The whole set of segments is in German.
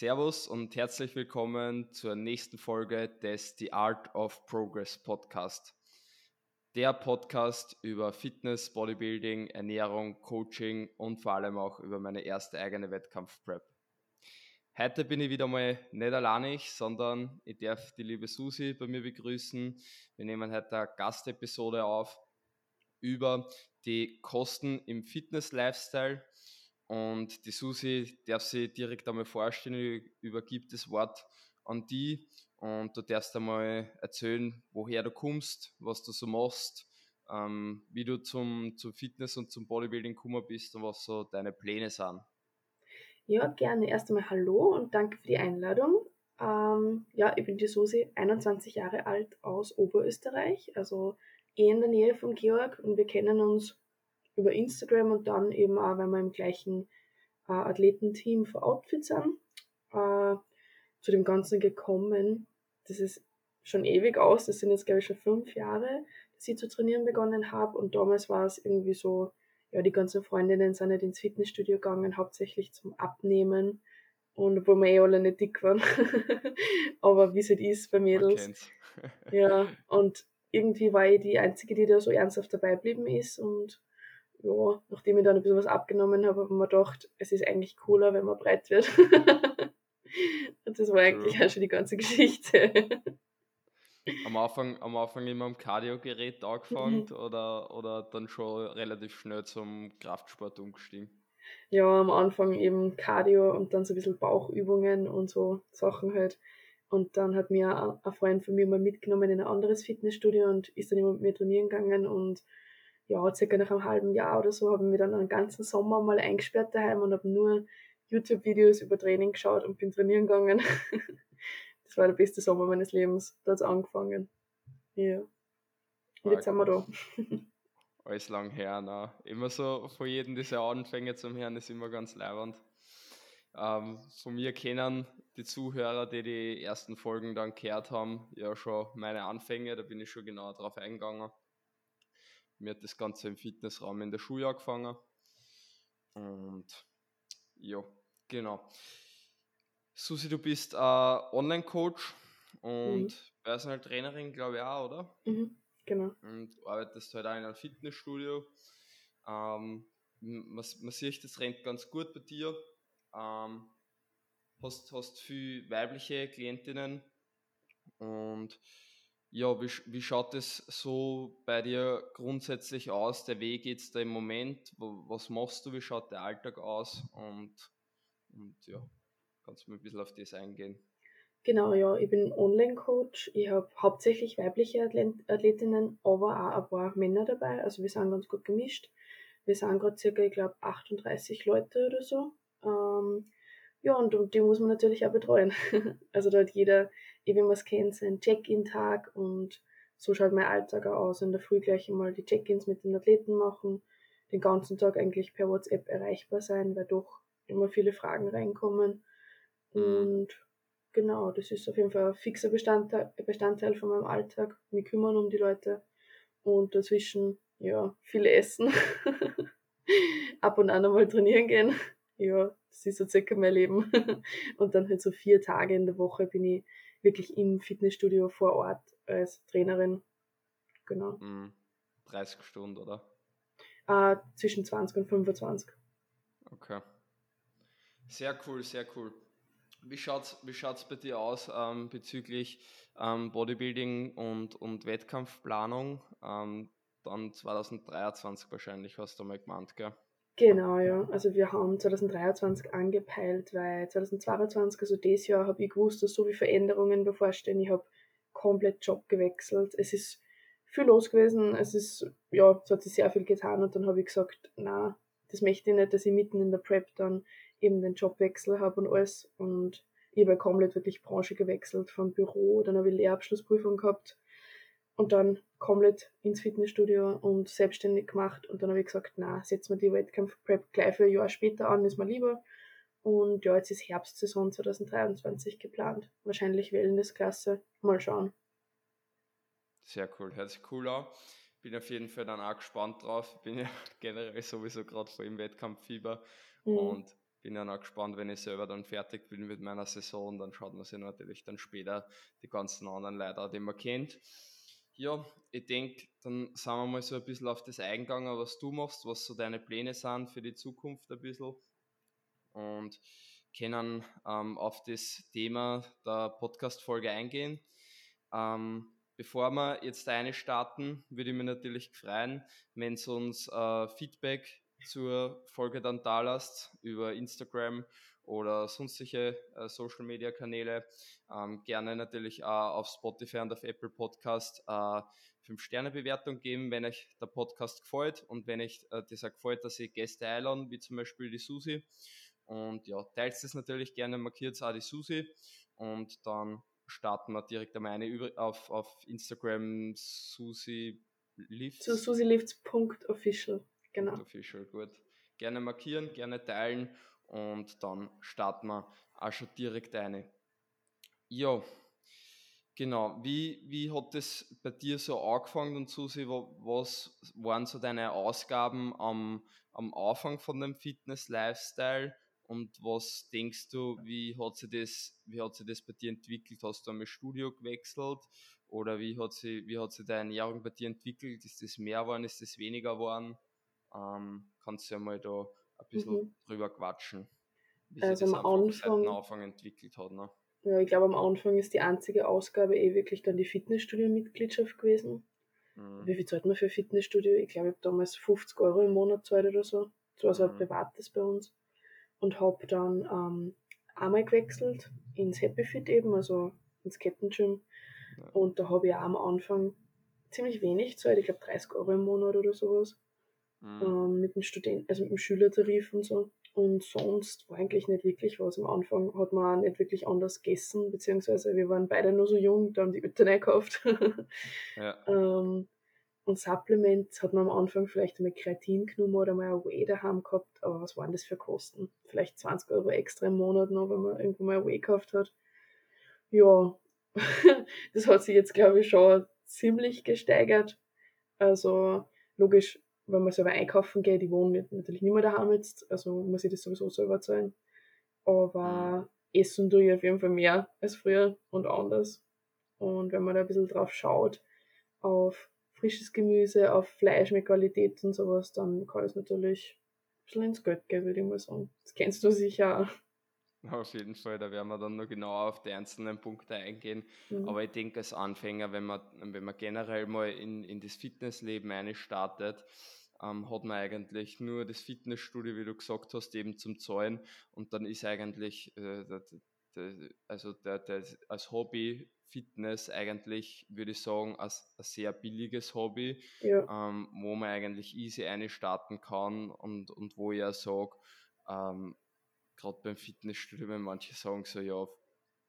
Servus und herzlich willkommen zur nächsten Folge des The Art of Progress Podcast. Der Podcast über Fitness, Bodybuilding, Ernährung, Coaching und vor allem auch über meine erste eigene Wettkampfprep. Heute bin ich wieder mal nicht alleinig, sondern ich darf die liebe Susi bei mir begrüßen. Wir nehmen heute eine Gastepisode auf über die Kosten im Fitness-Lifestyle und die Susi darf sich direkt einmal vorstellen, ich übergebe das Wort an die und du darfst einmal erzählen, woher du kommst, was du so machst, ähm, wie du zum, zum Fitness und zum Bodybuilding gekommen bist und was so deine Pläne sind. Ja, gerne. Erst einmal Hallo und danke für die Einladung. Ähm, ja, ich bin die Susi, 21 Jahre alt aus Oberösterreich, also eh in der Nähe von Georg und wir kennen uns über Instagram und dann eben auch, wenn wir im gleichen äh, Athletenteam für Outfits sind, äh, zu dem Ganzen gekommen. Das ist schon ewig aus, das sind jetzt glaube ich schon fünf Jahre, dass ich zu trainieren begonnen habe und damals war es irgendwie so, ja, die ganzen Freundinnen sind nicht ins Fitnessstudio gegangen, hauptsächlich zum Abnehmen und obwohl wir eh alle nicht dick waren. Aber wie es halt ist bei Mädels. ja, und irgendwie war ich die Einzige, die da so ernsthaft dabei geblieben ist und ja, nachdem ich dann ein bisschen was abgenommen habe, habe ich mir gedacht, es ist eigentlich cooler, wenn man breit wird. Und das war eigentlich ja. auch schon die ganze Geschichte. Am Anfang, am Anfang immer am Cardio-Gerät angefangen mhm. oder, oder dann schon relativ schnell zum Kraftsport umgestiegen? Ja, am Anfang eben Cardio und dann so ein bisschen Bauchübungen und so Sachen halt. Und dann hat mir ein Freund von mir mal mitgenommen in ein anderes Fitnessstudio und ist dann immer mit mir trainieren gegangen und ja, circa nach einem halben Jahr oder so habe ich mich dann einen ganzen Sommer mal eingesperrt daheim und habe nur YouTube-Videos über Training geschaut und bin trainieren gegangen. das war der beste Sommer meines Lebens. Da hat es angefangen. Ja. Und jetzt sind wir da. Alles lang her, ne? Immer so von jedem diese Anfänge zum Hören ist immer ganz leibend. Ähm, von mir kennen die Zuhörer, die die ersten Folgen dann gehört haben, ja schon meine Anfänge, da bin ich schon genauer drauf eingegangen. Mir hat das Ganze im Fitnessraum in der Schule angefangen. Und ja, genau. Susi, du bist äh, Online-Coach und mhm. Personal Trainerin, glaube ich auch, oder? Mhm, genau. Und arbeitest halt auch in einem Fitnessstudio. Ähm, man, man sieht, das rennt ganz gut bei dir. Ähm, hast, hast viel weibliche Klientinnen und ja, wie, wie schaut es so bei dir grundsätzlich aus? Der Weg jetzt da im Moment? Was machst du? Wie schaut der Alltag aus? Und, und ja, kannst du mir ein bisschen auf das eingehen? Genau, ja, ich bin Online-Coach. Ich habe hauptsächlich weibliche Athletinnen, aber auch ein paar Männer dabei. Also wir sind ganz gut gemischt. Wir sind gerade circa, ich glaube, 38 Leute oder so. Ähm, ja, und, und die muss man natürlich auch betreuen. also da hat jeder wie man es kennt, so ein Check-in-Tag und so schaut mein Alltag auch aus. In der Früh gleich einmal die Check-ins mit den Athleten machen, den ganzen Tag eigentlich per WhatsApp erreichbar sein, weil doch immer viele Fragen reinkommen. Mhm. Und genau, das ist auf jeden Fall ein fixer Bestandteil, Bestandteil von meinem Alltag. Wir kümmern um die Leute und dazwischen, ja, viele essen. Ab und an einmal trainieren gehen. Ja, das ist so circa mein Leben. und dann halt so vier Tage in der Woche bin ich wirklich im Fitnessstudio vor Ort als Trainerin. Genau. 30 mhm. Stunden, oder? Äh, zwischen 20 und 25. Okay. Sehr cool, sehr cool. Wie schaut es wie schaut's bei dir aus ähm, bezüglich ähm, Bodybuilding und, und Wettkampfplanung? Ähm, dann 2023 wahrscheinlich, hast du mal gemeint, gell? Genau, ja. Also wir haben 2023 angepeilt, weil 2022, also dieses Jahr, habe ich gewusst, dass so viele Veränderungen bevorstehen. Ich habe komplett Job gewechselt. Es ist viel los gewesen. Es ist, ja, es hat sich sehr viel getan und dann habe ich gesagt, na, das möchte ich nicht, dass ich mitten in der Prep dann eben den Jobwechsel habe und alles. Und ich habe komplett wirklich Branche gewechselt vom Büro, dann habe ich Lehrabschlussprüfung gehabt und dann komplett ins Fitnessstudio und selbstständig gemacht. Und dann habe ich gesagt, na, setzen wir die Wettkampf-Prep gleich für ein Jahr später an, ist mir lieber. Und ja, jetzt ist Herbstsaison 2023 geplant. Wahrscheinlich Wellnessklasse. Mal schauen. Sehr cool, hört sich cool an. Bin auf jeden Fall dann auch gespannt drauf. Bin ja generell sowieso gerade vor im Wettkampffieber. Mhm. Und bin dann auch gespannt, wenn ich selber dann fertig bin mit meiner Saison, dann schaut man sich natürlich dann später die ganzen anderen Leute, die man kennt. Ja, ich denke, dann sind wir mal so ein bisschen auf das eingegangen, was du machst, was so deine Pläne sind für die Zukunft ein bisschen. Und können ähm, auf das Thema der Podcast-Folge eingehen. Ähm, bevor wir jetzt eine starten, würde ich mich natürlich freuen, wenn es uns äh, Feedback zur Folge dann da lasst über Instagram oder sonstige äh, Social Media Kanäle. Ähm, gerne natürlich auch auf Spotify und auf Apple Podcast äh, 5-Sterne-Bewertung geben, wenn euch der Podcast gefällt und wenn euch äh, das auch gefällt, dass ihr Gäste einladen, wie zum Beispiel die Susi. Und ja, teilt es natürlich gerne, markiert auch die Susi und dann starten wir direkt einmal eine auf, auf Instagram Susi Lifts. Zu susilifts.official. Genau. Official, gut. Gerne markieren, gerne teilen und dann starten wir auch schon direkt eine. Ja, genau. Wie, wie hat das bei dir so angefangen und Susi, was waren so deine Ausgaben am, am Anfang von dem Fitness-Lifestyle? Und was denkst du, wie hat sich das, wie hat sich das bei dir entwickelt? Hast du einmal Studio gewechselt? Oder wie hat sich, wie hat sich deine Ernährung bei dir entwickelt? Ist das mehr geworden? Ist das weniger geworden? Ähm, kannst du ja mal da ein bisschen mhm. drüber quatschen, wie also sich das am Anfang, Anfang entwickelt hat. Ne? Ja, ich glaube, am Anfang ist die einzige Ausgabe eh wirklich dann die Fitnessstudio-Mitgliedschaft gewesen. Mhm. Wie viel zahlt man für Fitnessstudio? Ich glaube, ich habe damals 50 Euro im Monat zahlt oder so. Das war so ein mhm. privates bei uns. Und habe dann ähm, einmal gewechselt ins Happy Fit eben, also ins Kettengym. Ja. Und da habe ich auch am Anfang ziemlich wenig zahlt, ich glaube 30 Euro im Monat oder sowas mhm. ähm, mit dem Studenten, also mit dem Schülertarif und so. Und sonst war eigentlich nicht wirklich was. Am Anfang hat man auch nicht wirklich anders gegessen, beziehungsweise wir waren beide nur so jung, da haben die Eltern gekauft. ja. ähm, und Supplements hat man am Anfang vielleicht einmal Kreatin genommen oder mal ein Whey daheim gehabt, aber was waren das für Kosten? Vielleicht 20 Euro extra im Monat noch, wenn man irgendwo mal ein Whey gekauft hat. Ja, das hat sich jetzt, glaube ich, schon ziemlich gesteigert. Also logisch, wenn man selber einkaufen geht, die wohnen natürlich nicht mehr daheim jetzt, also muss ich das sowieso selber zahlen. Aber essen tue ich auf jeden Fall mehr als früher und anders. Und wenn man da ein bisschen drauf schaut, auf frisches Gemüse, auf Fleisch mit Qualität und sowas, dann kann es natürlich ein bisschen ins Geld gehen, würde ich mal sagen. Das kennst du sicher auch. Auf jeden Fall, da werden wir dann noch genauer auf die einzelnen Punkte eingehen. Mhm. Aber ich denke, als Anfänger, wenn man, wenn man generell mal in, in das Fitnessleben einstartet, ähm, hat man eigentlich nur das Fitnessstudio, wie du gesagt hast, eben zum Zahlen und dann ist eigentlich, äh, der, der, also der, der, als Hobby Fitness eigentlich, würde ich sagen, als ein sehr billiges Hobby, ja. ähm, wo man eigentlich easy einstarten kann und, und wo ich ja sage, ähm, gerade beim Fitnessstudio, wenn manche sagen so, ja,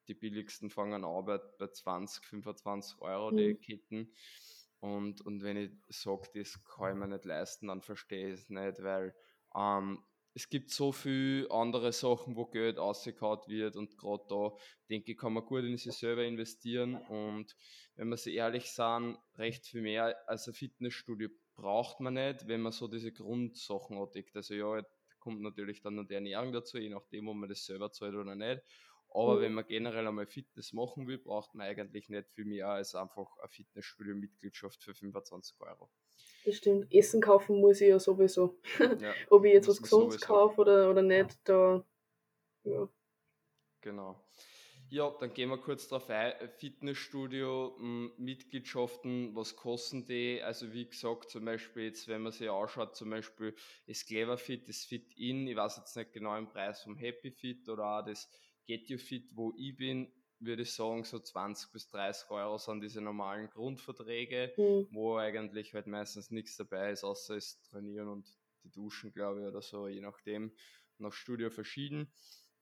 die billigsten fangen an bei, bei 20, 25 Euro, mhm. die Ketten. Und, und wenn ich sage, das kann ich mir nicht leisten, dann verstehe ich es nicht, weil ähm, es gibt so viele andere Sachen, wo Geld ausgekaut wird und gerade da denke ich, kann man gut in sich selber investieren und wenn wir sie ehrlich sagen, recht viel mehr als ein Fitnessstudio braucht man nicht, wenn man so diese Grundsachen hat. Also ja, kommt natürlich dann noch die Ernährung dazu, je nachdem, ob man das selber zahlt oder nicht. Aber mhm. wenn man generell einmal Fitness machen will, braucht man eigentlich nicht viel mehr als einfach eine Fitnessstudio-Mitgliedschaft für 25 Euro. Das stimmt. Essen kaufen muss ich ja sowieso. Ja, Ob ich jetzt was Gesundes kaufe oder, oder nicht, da. Ja. Genau. Ja, dann gehen wir kurz drauf ein. Fitnessstudio, hm, Mitgliedschaften, was kosten die? Also wie gesagt, zum Beispiel jetzt, wenn man sich anschaut, zum Beispiel das Clever Fit, das Fit In, ich weiß jetzt nicht genau den Preis vom Happy Fit oder auch das Get You Fit, wo ich bin, würde ich sagen, so 20 bis 30 Euro sind diese normalen Grundverträge, mhm. wo eigentlich halt meistens nichts dabei ist, außer das Trainieren und die Duschen, glaube ich, oder so, je nachdem, nach Studio verschieden.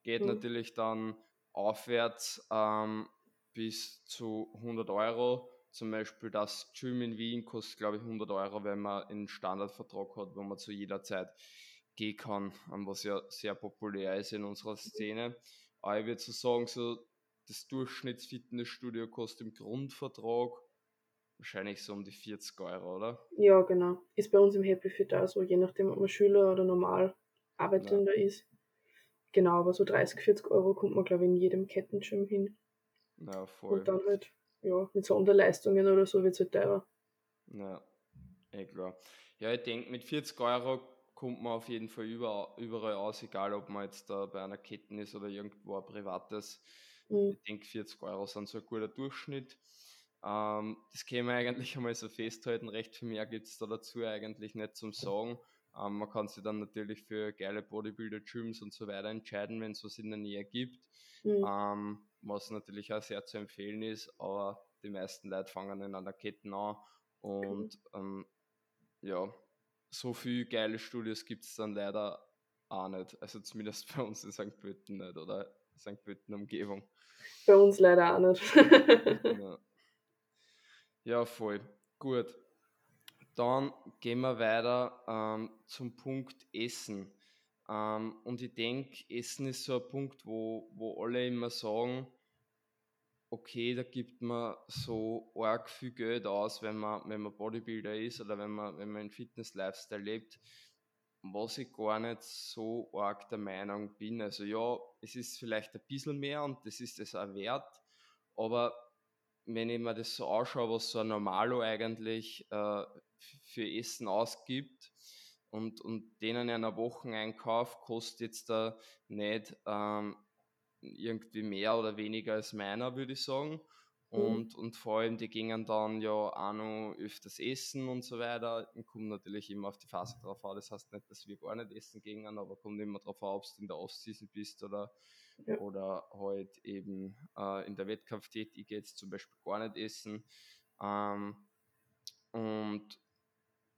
Geht mhm. natürlich dann aufwärts ähm, bis zu 100 Euro. Zum Beispiel das Gym in Wien kostet, glaube ich, 100 Euro, wenn man einen Standardvertrag hat, wo man zu jeder Zeit gehen kann, was ja sehr populär ist in unserer Szene. Aber ich würde so sagen, so das Durchschnittsfitnessstudio kostet im Grundvertrag wahrscheinlich so um die 40 Euro, oder? Ja, genau. Ist bei uns im Happy Fit auch so, je nachdem, ob man Schüler oder normal Arbeitender ja. ist. Genau, aber so 30, 40 Euro kommt man, glaube ich, in jedem Kettengym hin. Ja, voll. Und dann halt, ja, mit Sonderleistungen oder so wird es halt teurer. Ja, eh klar. Ja, ich denke, mit 40 Euro kommt man auf jeden Fall über, überall aus, egal ob man jetzt da bei einer Kette ist oder irgendwo ein privates. Mhm. Ich denke, 40 Euro sind so ein guter Durchschnitt. Ähm, das können wir eigentlich einmal so festhalten. Recht viel mehr gibt es da dazu eigentlich nicht zum Sagen. Ähm, man kann sich dann natürlich für geile Bodybuilder-Gyms und so weiter entscheiden, wenn es was in der Nähe gibt. Mhm. Ähm, was natürlich auch sehr zu empfehlen ist, aber die meisten Leute fangen in einer Kette an und ähm, ja, so viele geile Studios gibt es dann leider auch nicht. Also zumindest bei uns in St. Pölten nicht oder St. Pölten Umgebung. Bei uns leider auch nicht. ja. ja, voll. Gut. Dann gehen wir weiter ähm, zum Punkt Essen. Ähm, und ich denke, Essen ist so ein Punkt, wo, wo alle immer sagen, okay, da gibt man so arg viel Geld aus, wenn man, wenn man Bodybuilder ist oder wenn man, wenn man einen Fitness-Lifestyle lebt, was ich gar nicht so arg der Meinung bin. Also ja, es ist vielleicht ein bisschen mehr und das ist es auch wert, aber wenn ich mir das so anschaue, was so ein Normalo eigentlich äh, für Essen ausgibt und, und denen einer Wocheneinkauf kostet jetzt da nicht ähm, irgendwie mehr oder weniger als meiner, würde ich sagen. Mhm. Und, und vor allem, die gingen dann ja auch noch öfters essen und so weiter. Und kommt natürlich immer auf die Phase drauf an. Das heißt nicht, dass wir gar nicht essen gingen, aber kommt immer drauf an, ob du in der Off-Season bist oder, Ja. oder halt eben äh, in der Wettkampftät. Ich gehe jetzt zum Beispiel gar nicht essen. Ähm, und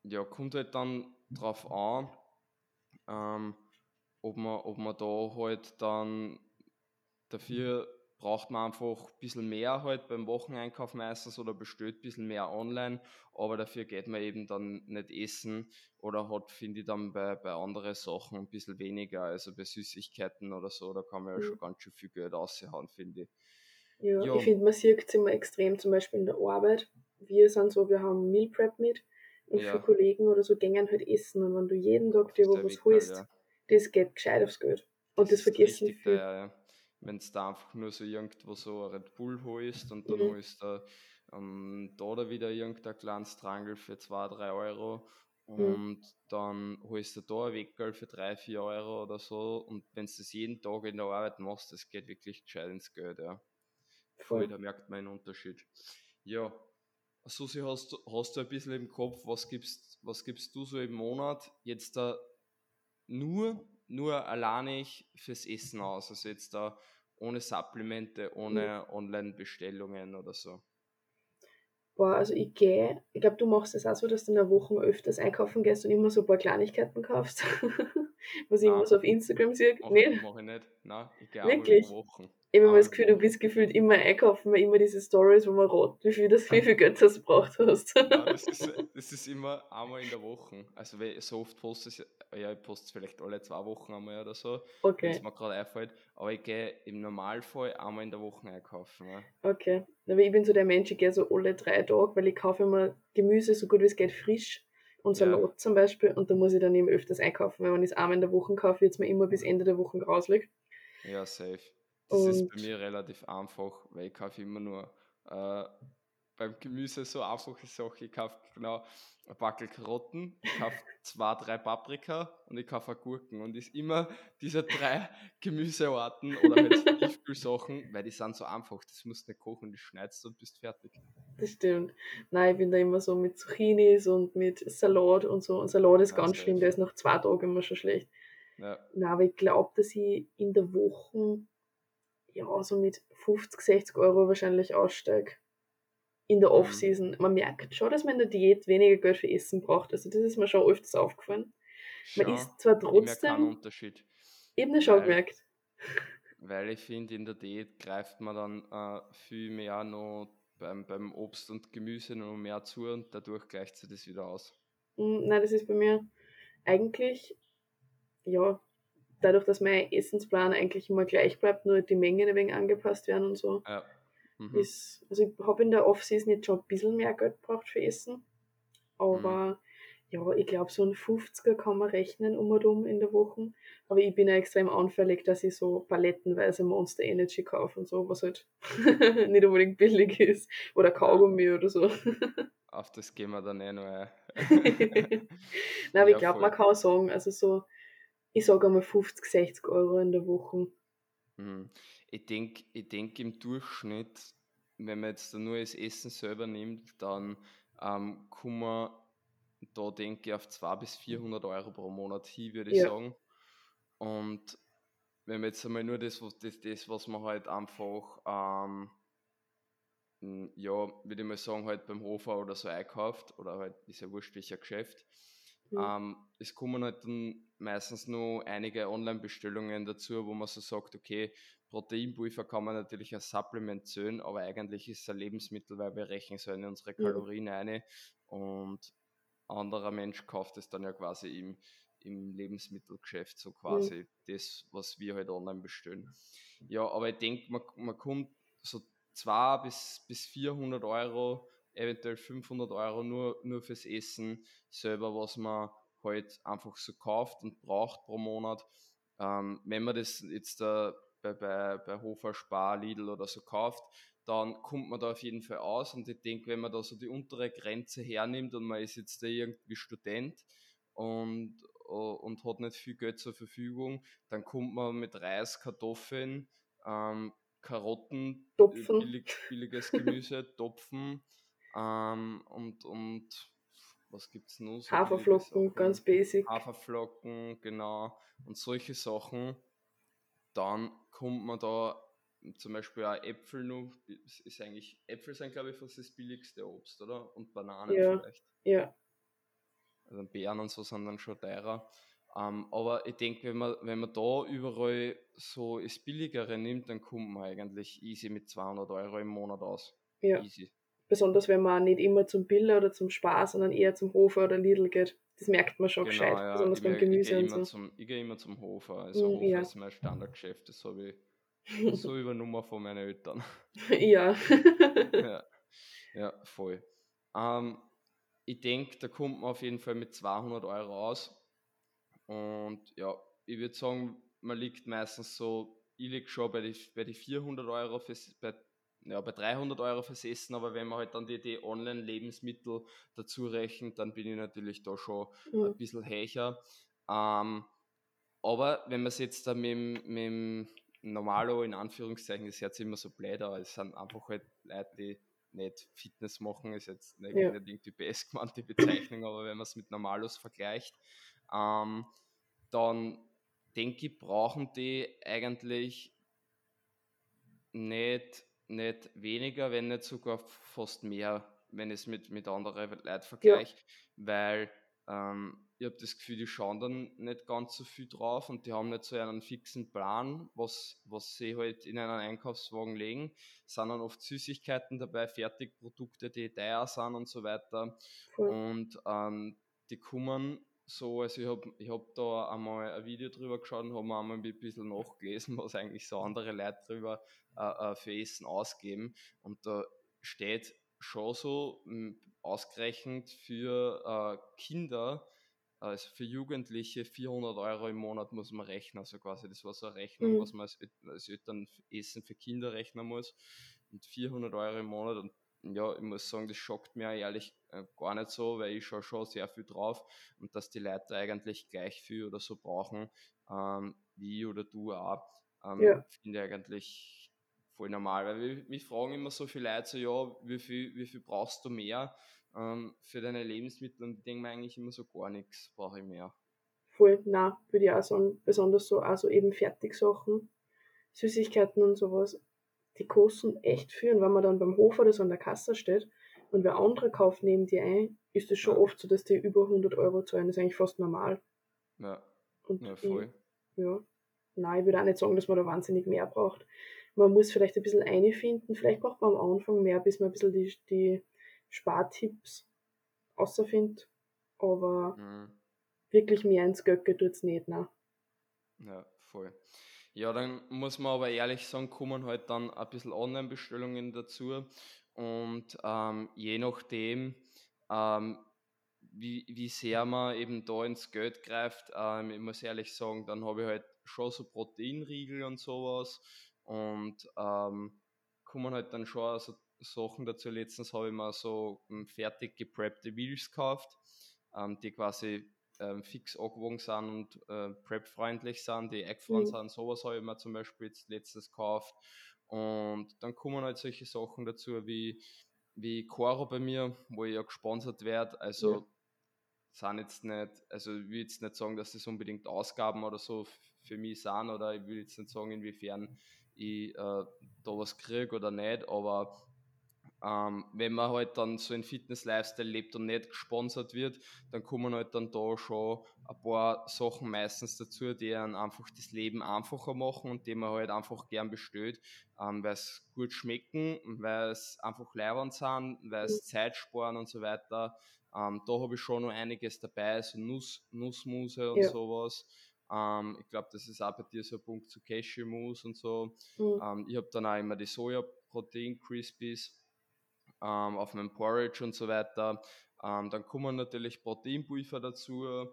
ja, kommt halt dann drauf an, ähm, ob, man, ob man da halt dann dafür braucht man einfach ein bisschen mehr halt beim Wocheneinkauf meistens oder bestellt ein bisschen mehr online, aber dafür geht man eben dann nicht essen oder hat, finde ich, dann bei, bei anderen Sachen ein bisschen weniger, also bei Süßigkeiten oder so, da kann man ja Mhm. schon ganz schön viel Geld raushauen, finde ich. Ja, Ja. ich finde, man sieht es immer extrem, zum Beispiel in der Arbeit. Wir sind so, wir haben Meal Prep mit und Ja. für Kollegen oder so gängen halt essen. Und wenn du jeden Tag dir was holst, ja. das geht gescheit aufs Geld. Und das, ist vergessen richtig viel. teuer, ja. Wenn es da einfach nur so irgendwo so ein Red Bull holst und dann Mhm. holst du ähm, da oder wieder irgendein kleines Trangel für 2, 3 Euro Mhm. und dann holst du da ein Weckerl für 3, 4 Euro oder so und wenn du das jeden Tag in der Arbeit machst, das geht wirklich gescheit ins Geld, ja. Voll, da merkt man einen Unterschied. Ja, Susi, hast, du- hast du ein bisschen im Kopf, was gibst, was gibst du so im Monat jetzt da nur, nur alleinig fürs Essen aus? Also jetzt da ohne Supplemente, ohne Online-Bestellungen oder so. Boah, also ich gehe, ich glaube, du machst es auch so, dass du in der Woche öfters einkaufen gehst und immer so ein paar Kleinigkeiten kaufst. was ich immer so auf Instagram sehe. Nee, mach ich nicht. Nein, ich gehe einmal Wirklich? Woche. Ich habe das Gefühl, pro du bist gefühlt immer einkaufen, weil immer diese Stories, wo man rot, wie viel, das, wie viel Geld das gebraucht hast. Nein, das, ist, das ist immer einmal in der Woche. Also weil so oft poste ich, ja, ich poste es vielleicht alle zwei Wochen einmal oder so, wenn okay, es mir gerade einfällt. Aber ich gehe im Normalfall einmal in der Woche einkaufen. Ja. okay. Aber ich bin so der Mensch, ich gehe so alle drei Tage, weil ich kaufe immer Gemüse so gut wie es geht frisch und Ja. Salat zum Beispiel und da muss ich dann eben öfters einkaufen, weil wenn ich es einmal in der Woche kaufe, wird es mir immer bis Ende der Woche grauslig. Ja, safe. Das ist bei Und- mir relativ einfach, weil ich kaufe immer nur äh, beim Gemüse so einfache Sachen. Ich kaufe genau ein Backel Karotten, ich kaufe zwei, drei Paprika und ich kaufe Gurken. Und ist immer diese drei Gemüsearten oder halt Tiefkühlsachen, weil die sind so einfach. Das musst du nicht kochen, die schneidest und bist fertig. Das stimmt. Nein, ich bin da immer so mit Zucchinis und mit Salat und so. Und Salat ist Ja, ganz schlimm, der ist nach zwei Tagen immer schon schlecht. Ja, Nein, aber ich glaube, dass ich in der Woche ja so mit 50, 60 Euro wahrscheinlich aussteige. In der Mhm. Off-Season. Man merkt schon, dass man in der Diät weniger Geld für Essen braucht. Also das ist mir schon öfters aufgefallen. Man schon. isst zwar Ich trotzdem, Unterschied. eben schon weil- gemerkt. Weil ich finde, in der Diät greift man dann äh, viel mehr noch beim, beim Obst und Gemüse noch mehr zu und dadurch gleicht sich das wieder aus. Mm, Nein, das ist bei mir eigentlich, ja, dadurch, dass mein Essensplan eigentlich immer gleich bleibt, nur die Mengen ein wenig angepasst werden und so, Ja. Mhm. ist, also ich habe in der Off-Season jetzt schon ein bisschen mehr Geld gebraucht für Essen, aber ja, ich glaube, so ein 50er kann man rechnen um und um in der Woche. Aber ich bin ja extrem anfällig, dass ich so palettenweise Monster Energy kaufe und so, was halt nicht unbedingt billig ist. Oder Kaugummi oder so. Auf das gehen wir dann eh noch ein. Nein, aber ja, ich glaube, man kann sagen, also so, ich sage einmal 50, 60 Euro in der Woche. Mhm. Ich denke ich denk im Durchschnitt, wenn man jetzt nur das Essen selber nimmt, dann ähm, kann man da denke ich auf 200 bis 400 Euro pro Monat hin, würde ich ja. sagen. Und wenn man jetzt einmal nur das, was, das, das, was man halt einfach, ähm, ja, würde ich mal sagen, halt beim Hofer oder so einkauft, oder halt, ist ja wurscht welcher Geschäft, mhm. ähm, es kommen halt dann meistens nur einige Online-Bestellungen dazu, wo man so sagt, okay, Proteinpulver kann man natürlich als Supplement zählen, aber eigentlich ist es ein Lebensmittel, weil wir rechnen so in unsere Kalorien mhm. ein und anderer Mensch kauft es dann ja quasi im, im Lebensmittelgeschäft, so quasi mhm. das, was wir halt online bestellen. Ja, aber ich denke, man, man kommt so 200 bis, bis 400 Euro, eventuell 500 Euro nur, nur fürs Essen selber, was man halt einfach so kauft und braucht pro Monat. Ähm, wenn man das jetzt äh, bei, bei, bei Hofer, Spar, Lidl oder so kauft, dann kommt man da auf jeden Fall aus. Und ich denke, wenn man da so die untere Grenze hernimmt und man ist jetzt da irgendwie Student und, äh, und hat nicht viel Geld zur Verfügung, dann kommt man mit Reis, Kartoffeln, ähm, Karotten, billig, billiges Gemüse, Topfen ähm, und, und was gibt es noch? So Haferflocken, ganz basic. Haferflocken, genau. Und solche Sachen. Dann kommt man da zum Beispiel auch Äpfel nur, ist eigentlich, Äpfel sind glaube ich fast das billigste Obst, oder? Und Bananen ja, vielleicht. Ja. Also Beeren und so sind dann schon teurer. Um, ähm, aber ich denke, wenn man, wenn man da überall so das Billigere nimmt, dann kommt man eigentlich easy mit 200 Euro im Monat aus. Ja. Easy. Besonders wenn man nicht immer zum Billa oder zum Spaß, sondern eher zum Hofer oder Lidl geht. Das merkt man schon genau, gescheit, ja. besonders ich beim Gemüse und so. Zum, ich gehe immer zum Hofer. Also mm, Hofer ja. ist mein Standardgeschäft, das habe ich so übernommen von meinen Eltern. Ja. ja. ja, voll. Ähm, ich denke, da kommt man auf jeden Fall mit 200 Euro aus. Und ja, ich würde sagen, man liegt meistens so, ich liege schon bei die, bei die 400 Euro, fürs, bei, ja, bei 300 Euro fürs Essen, aber wenn man halt dann die, die Online-Lebensmittel dazu rechnet, dann bin ich natürlich da schon mhm. ein bisschen höher. Ähm, aber wenn man es jetzt da mit, mit Normalo in Anführungszeichen, das hört sich immer so blöd aber es sind einfach halt Leute, die nicht Fitness machen, ist jetzt nicht, ja. nicht irgendwie best gemeint, die Bezeichnung, aber wenn man es mit Normalos vergleicht, ähm, dann denke ich, brauchen die eigentlich nicht, nicht weniger, wenn nicht sogar fast mehr, wenn es mit, mit anderen Leuten vergleicht, ja. weil ähm, ich habe das Gefühl, die schauen dann nicht ganz so viel drauf und die haben nicht so einen fixen Plan, was, was sie halt in einen Einkaufswagen legen. Es sind dann oft Süßigkeiten dabei, Fertigprodukte, die teuer sind und so weiter. Cool. Und ähm, die kommen so, also ich habe ich hab da einmal ein Video drüber geschaut und habe mir einmal ein bisschen nachgelesen, was eigentlich so andere Leute drüber äh, äh für Essen ausgeben. Und da steht schon so ausgerechnet für äh, Kinder also für Jugendliche 400 Euro im Monat muss man rechnen, also quasi das war so eine Rechnung, mhm. was man als, als Eltern Essen für Kinder rechnen muss. Und 400 Euro im Monat und ja, ich muss sagen, das schockt mir ehrlich äh, gar nicht so, weil ich schaue schon sehr viel drauf und dass die Leute eigentlich gleich viel oder so brauchen, ähm, wie oder du auch, ähm, ja. finde ich eigentlich voll normal, weil mich fragen immer so viele Leute so, ja, wie viel, wie viel brauchst du mehr? ähm, für deine Lebensmittel und ich denke mir eigentlich immer so gar nichts, brauche ich mehr. Voll, na, würde ich auch sagen, besonders so, also eben Fertigsachen, Süßigkeiten und sowas, die kosten echt viel und wenn man dann beim Hof oder so an der Kasse steht und wer andere kauft neben dir ein, ist es schon oft so, dass die über 100 Euro zahlen, das ist eigentlich fast normal. Ja, und ja voll. Ich, ja, nein, ich würde auch nicht sagen, dass man da wahnsinnig mehr braucht. Man muss vielleicht ein bisschen einfinden, vielleicht braucht man am Anfang mehr, bis man ein bisschen die, die Spartipps außerfindet, aber mhm. wirklich mehr ins Göcke tut es nicht, ne? Ja, voll. Ja, dann muss man aber ehrlich sagen, kommen halt dann ein bisschen Online-Bestellungen dazu und ähm, je nachdem, ähm, wie, wie sehr man eben da ins Geld greift, ähm, ich muss ehrlich sagen, dann habe ich halt schon so Proteinriegel und sowas und ähm, kommen halt dann schon so Sachen dazu. Letztens habe ich mir so ähm, fertig gepreppte Wheels gekauft, ähm, die quasi ähm, fix angewogen sind und äh, prep-freundlich sind, die eckfreund mhm. sind. Sowas habe ich mir zum Beispiel jetzt letztens gekauft. Und dann kommen halt solche Sachen dazu wie, wie Coro bei mir, wo ich ja gesponsert werde. Also ja. sind jetzt nicht, also ich will jetzt nicht sagen, dass das unbedingt Ausgaben oder so für mich sind, oder ich will jetzt nicht sagen, inwiefern ich äh, da was kriege oder nicht, aber ähm, wenn man halt dann so ein Fitness-Lifestyle lebt und nicht gesponsert wird, dann kommen halt dann da schon ein paar Sachen meistens dazu, die dann einfach das Leben einfacher machen und die man halt einfach gern bestellt, ähm, weil es gut schmecken, weil es einfach leibend sind, weil es Zeit sparen und so weiter. Ähm, da habe ich schon noch einiges dabei, so Nuss, Nussmuse und ja. sowas. Ähm, ich glaube, das ist auch bei dir so ein Punkt zu Cashew-Mousse und so. Mhm. Ich habe dann auch immer die Soja-Protein-Crispies ähm, auf meinem Porridge und so weiter. Ähm, dann kommen natürlich Proteinpulver dazu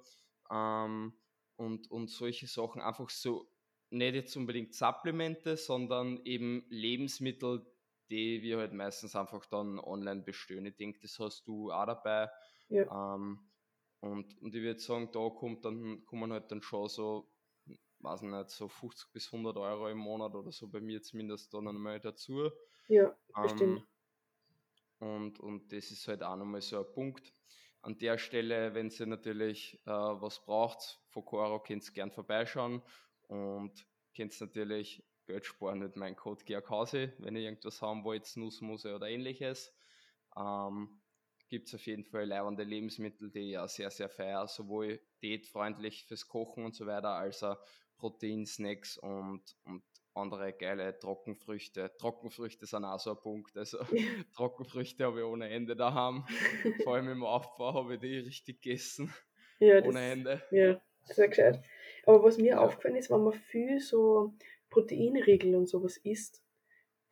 ähm, und, und solche Sachen. Einfach so, nicht jetzt unbedingt Supplemente, sondern eben Lebensmittel, die wir halt meistens einfach dann online bestellen. Ich denke, das hast du auch dabei. Ja. Ähm, und, und ich würde sagen, da kommt dann, kommen halt dann schon so, weiß nicht, so 50 bis 100 Euro im Monat oder so bei mir zumindest dann einmal dazu. Ja, bestimmt. Und, und das ist halt auch nochmal so ein Punkt. An der Stelle, wenn ihr natürlich äh, was braucht, von Coro könnt ihr gern vorbeischauen und könnt natürlich Geld sparen mit meinem Code GERKHAUSE, wenn ihr irgendwas haben wollt, Nussmuse oder ähnliches. Ähm, Gibt es auf jeden Fall leibende Lebensmittel, die ja sehr, sehr feier, sowohl diätfreundlich fürs Kochen und so weiter, als auch Proteinsnacks und, und andere geile Trockenfrüchte. Trockenfrüchte sind auch so ein Punkt. Also Trockenfrüchte habe ich ohne Ende daheim. Vor allem im Aufbau habe ich die richtig gegessen. Ja, ohne das, Ende. Ja, sehr gescheit. Aber was mir ja. aufgefallen ist, wenn man viel so Proteinriegel und sowas isst,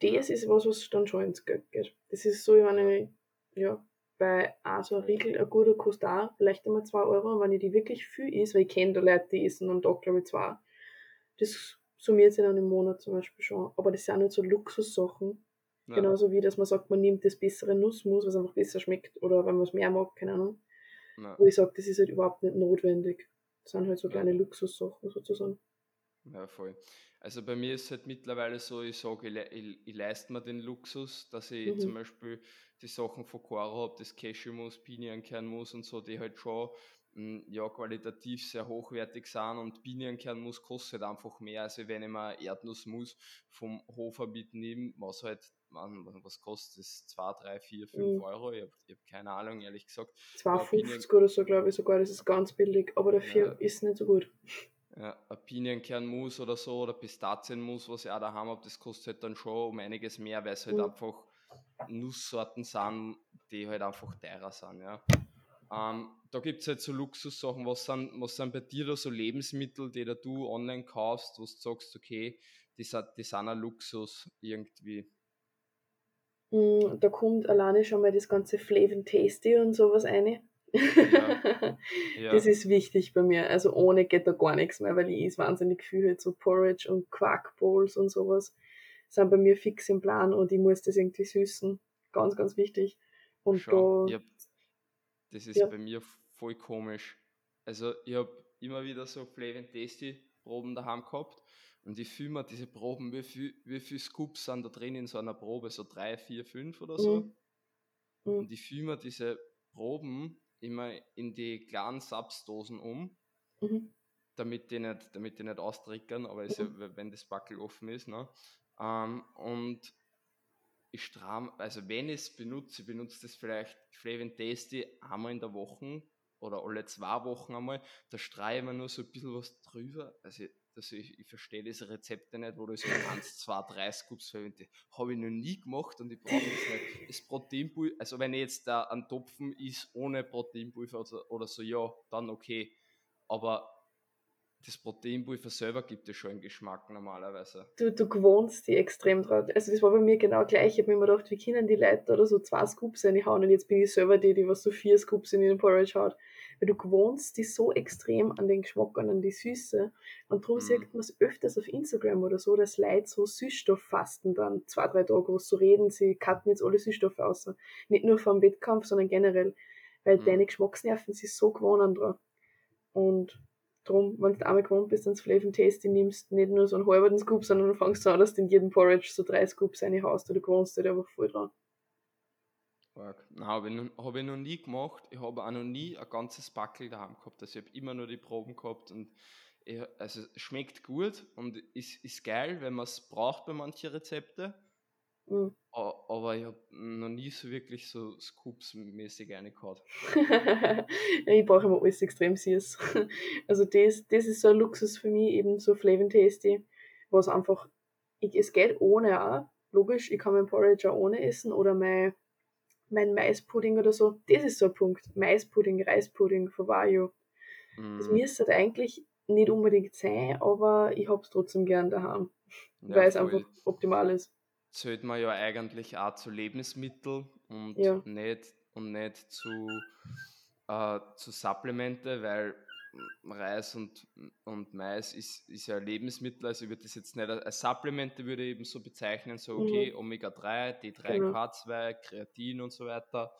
das ist was, was dann schon ins Geld geht. Das ist so, eine, ja, bei auch so ein Riegel, ein guter kostet auch vielleicht einmal 2 Euro, wenn ich die wirklich viel isst, weil ich kenne da Leute, die essen am Tag, glaube ich, 2. Das summiert sich dann im Monat zum Beispiel schon. Aber das sind halt so Luxussachen. Ja. Genauso wie, dass man sagt, man nimmt das bessere Nussmus, was einfach besser schmeckt. Oder wenn man es mehr mag, keine Ahnung. Ja. Wo ich sage, das ist halt überhaupt nicht notwendig. Das sind halt so kleine ja. Luxussachen sozusagen. Ja, voll. Also bei mir ist es halt mittlerweile so, ich sage, ich, ich, ich leiste mir den Luxus, dass ich mhm. zum Beispiel die Sachen von Cora habe, das Cashewmus, Pinienkernmus und so, die halt schon ja, qualitativ sehr hochwertig sind und Pinienkernmus kostet einfach mehr, als wenn ich mir Erdnussmus vom Hofer mitnehme, was halt, was kostet das? 2, 3, 4, 5 Euro? Ich habe hab keine Ahnung, ehrlich gesagt. 2,50 oder so, glaube ich sogar, das ist ganz billig, aber dafür ja, ist nicht so gut. Ja, ein Pinienkernmus oder so oder Pistazienmus, was ich auch daheim habe, das kostet halt dann schon um einiges mehr, weil es halt mhm. einfach Nusssorten sind, die halt einfach teurer sind, ja. Ähm, da gibt es halt so Luxussachen. Was sind, was sind bei dir da so Lebensmittel, die da du online kaufst, wo du sagst, okay, die, sind, die sind ein Luxus irgendwie? Mm, da kommt alleine schon mal das ganze Flavor Tasty und sowas eine. Ja. ja. Das ist wichtig bei mir. Also ohne geht da gar nichts mehr, weil ich is wahnsinnig viel halt so Porridge und Quark Bowls und sowas sind bei mir fix im Plan und ich muss das irgendwie süßen. Ganz, ganz wichtig. Und Schon. da. Das ist ja. bei mir voll komisch. Also ich habe immer wieder so Flavor Tasty Proben daheim gehabt und ich fühle mir diese Proben, wie viel, wie viel Scoops sind da drin in so einer Probe, so drei, vier, fünf oder so. Mhm. Mhm. Und ich fühle mir diese Proben immer in die kleinen Subsdosen um, mhm. damit die nicht, damit die nicht austrickern, aber ja, mhm. wenn das Backel offen ist, ne? Ähm, und ich strahm, also wenn ich es benutze, ich benutze das vielleicht Flavor Tasty einmal in der Woche oder alle zwei Wochen einmal, da streue ich mir nur so ein bisschen was drüber. Also, also ich, ich verstehe diese Rezepte nicht, wo du so 1, 2, 3 Scoops verwende. Habe ich noch nie gemacht und ich brauche das nicht. Das Proteinpulver, also wenn ich jetzt da einen Topfen ist ohne Proteinpulver oder so, ja, dann okay. Aber das Proteinpulver selber gibt es schon einen Geschmack normalerweise. Du, du gewohnst die extrem drauf. Also das war bei mir genau gleich. Ich habe mir immer gedacht, wie können die Leute oder so zwei Scoops reinhauen und jetzt bin ich selber die, die was so vier Scoops in den Porridge haut. Weil du gewohnst die so extrem an den Geschmack und an die Süße. Und darum mhm. sieht man es öfters auf Instagram oder so, dass Leute so Süßstoff fasten dann zwei, drei Tage, wo sie so reden, sie cutten jetzt alle Süßstoffe aus. Nicht nur vor dem Wettkampf, sondern generell. Weil mhm. deine Geschmacksnerven sich so gewohnen dran. Und drum, wenn du einmal gewohnt bist, ans Flavor Tasty nimmst, nicht nur so einen halben Scoop, sondern du fängst an, dass du in jedem Porridge so drei Scoops reinhaust, du gewohnst dich einfach voll dran. Nein, habe ich, hab ich noch nie gemacht. Ich habe auch noch nie ein ganzes Backel daheim gehabt. Also ich habe immer nur die Proben gehabt und ich, also es schmeckt gut und ist, ist geil, wenn man es braucht bei manchen Rezepten. Mhm. Aber ich habe noch nie so wirklich so Scoops-mäßig reingehauen. ich brauche immer alles extrem süß. Also das, das ist so ein Luxus für mich, eben so Flavor Tasty, was einfach, ich, es geht ohne auch, logisch, ich kann mein Porridge auch ohne essen oder mein, mein Maispudding oder so. Das ist so ein Punkt. Maispudding, Reispudding Vajo. Mm. Das müsste halt eigentlich nicht unbedingt sein, aber ich hab's trotzdem gern daheim, ja, weil es einfach optimal ist zählt man ja eigentlich auch zu Lebensmitteln und ja. nicht und nicht zu, äh, zu Supplemente, weil Reis und, und Mais ist, ist ja Lebensmittel, also ich würde das jetzt nicht als Supplemente würde ich eben so bezeichnen, so okay, mhm. Omega-3, D3, genau. K2, Kreatin und so weiter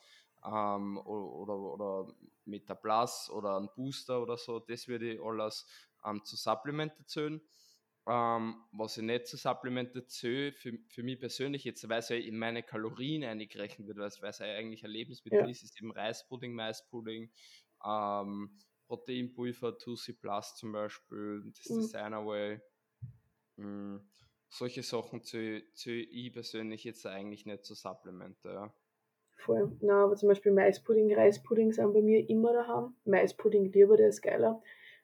ähm, oder, oder, oder Metaplus oder ein Booster oder so, das würde ich alles ähm, zu Supplemente zählen. Ähm, was ich nicht zu Supplemente zähle, für, für mich persönlich, jetzt weil es ja in meine Kalorien eingerechnet wird, weil es ja eigentlich ein Lebensmittel ja. ist, ist eben Reispudding, Maispudding, ähm, Proteinpulver, Tussi Plus zum Beispiel, das mhm. Designer Way. Mhm. Solche Sachen zähle ich persönlich jetzt eigentlich nicht zu Supplemente. Ja. Voll. Na, aber zum Beispiel Maispudding, Reispudding sind bei mir immer daheim. Maispudding lieber, der ist geiler.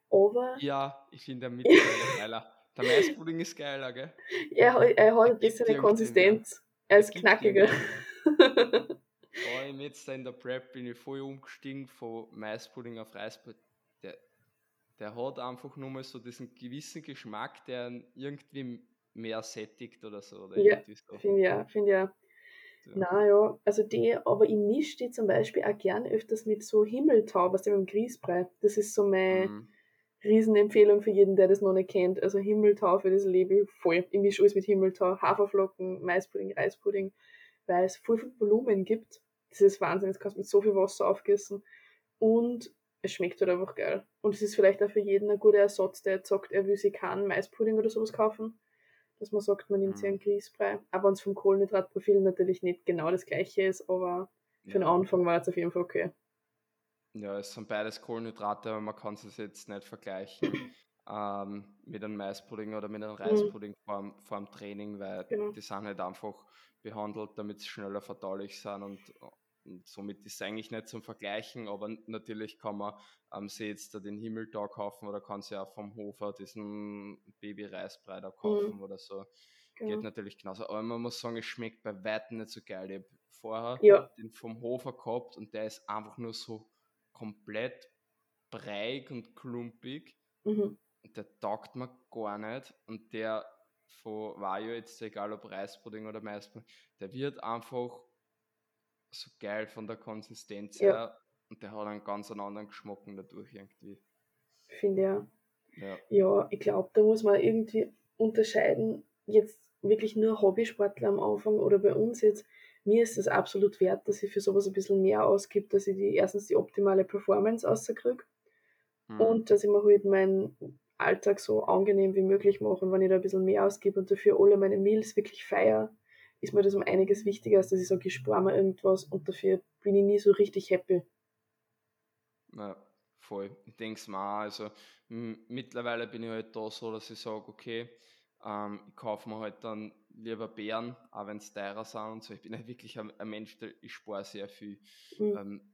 Aber. Ja, ich finde den mittlerweile geiler. Der Maispudding ist geiler, gell? Ja, er hat ein bisschen eine Konsistenz. Er ist knackiger. Vor allem jetzt in der Prep bin ich voll umgestiegen von Maispudding auf Reispudding. Der, der hat einfach nur mal so diesen gewissen Geschmack, der irgendwie mehr sättigt oder so. Oder ja, finde ja, finde ja. Ja. Na ja, also die, aber ich mische die zum Beispiel auch gern öfters mit so Himmeltau, was dem Grießbrei. Das ist so mein, mhm. Riesenempfehlung für jeden, der das noch nicht kennt. Also Himmeltau für das lebe ich voll. Ich mische alles mit Himmeltau, Haferflocken, Maispudding, Reispudding, weil es voll viel Volumen gibt. Das ist Wahnsinn, das kannst du mit so viel Wasser aufgießen. Und es schmeckt halt einfach geil. Und es ist vielleicht auch für jeden ein guter Ersatz, der jetzt sagt, er will sich keinen Maispudding oder sowas kaufen. Dass man sagt, man nimmt sich einen mhm. Grießbrei. Aber wenn es vom Kohlenhydratprofil natürlich nicht genau das gleiche ist, aber für den Anfang war es auf jeden Fall okay. Ja, es sind beides Kohlenhydrate, aber man kann es jetzt nicht vergleichen ähm, mit einem Maispudding oder mit einem mhm. Reispudding mhm. vor, dem, vor dem Training, weil genau. die sind halt einfach behandelt, damit sie schneller verdaulich sind und, und, somit ist es eigentlich nicht zum Vergleichen, aber natürlich kann man ähm, sich jetzt da den Himmeltag kaufen oder kann sie auch vom Hofer diesen Baby-Reisbrei da kaufen mhm. oder so. Genau. Geht natürlich genauso. Aber man muss sagen, es schmeckt bei weitem nicht so geil. Ich habe vorher ja. den vom Hofer gehabt und der ist einfach nur so komplett breig und klumpig. Mhm. Und der taugt mir gar nicht. Und der von Vajo, jetzt egal ob Reispudding oder Maispudding, der wird einfach so geil von der Konsistenz ja. her. Und der hat einen ganz anderen Geschmack dadurch irgendwie. Finde ja. Ja, ja ich glaube, da muss man irgendwie unterscheiden, jetzt wirklich nur Hobbysportler am Anfang oder bei uns jetzt, mir ist es absolut wert, dass ich für sowas ein bisschen mehr ausgebe, dass ich die, erstens die optimale Performance rauskriege mhm. und dass ich mir halt meinen Alltag so angenehm wie möglich mache. Und wenn ich da ein bisschen mehr ausgebe und dafür alle meine Meals wirklich feiere, ist mir das um einiges wichtiger, als dass ich sage, ich spare mir irgendwas und dafür bin ich nie so richtig happy. Ja, voll. Ich denke es mal, also mittlerweile bin ich halt da so, dass ich sage, okay, ähm, ich kaufe mir halt dann lieber Bären, auch wenn es teurer sind und so. Ich bin ja wirklich ein, ein Mensch, der ich spare sehr viel, mhm. ähm,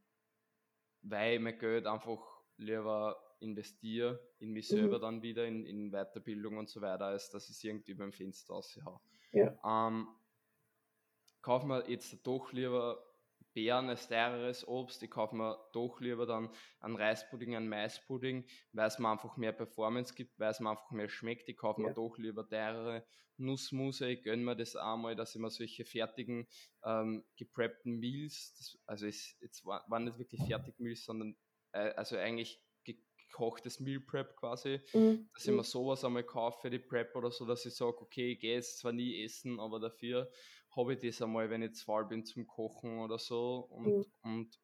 weil ich mein Geld einfach lieber investiere in mich selber mhm. dann wieder, in, in Weiterbildung und so weiter, als dass ich es irgendwie beim Fenster aushaue. Ja. Ähm, kaufen wir jetzt doch lieber Beeren als teureres Obst. Ich kaufe mir doch lieber dann einen Reispudding, einen Maispudding, weil es mir einfach mehr Performance gibt, weil es mir einfach mehr schmeckt. Ich kaufe ja. mir doch lieber teurere Nussmuse. Ich gönne mir das einmal, dass ich mir solche fertigen, ähm, gepreppten Meals, das, also es jetzt war, waren nicht wirklich fertig Meals, sondern äh, also eigentlich gekochtes Meal Prep quasi, mhm. dass ich mir mhm. sowas einmal kaufe für die Prep oder so, dass ich sage, okay, ich gehe jetzt zwar nie essen, aber dafür habe ich das einmal, wenn ich zu faul bin zum Kochen oder so. Und, mhm. und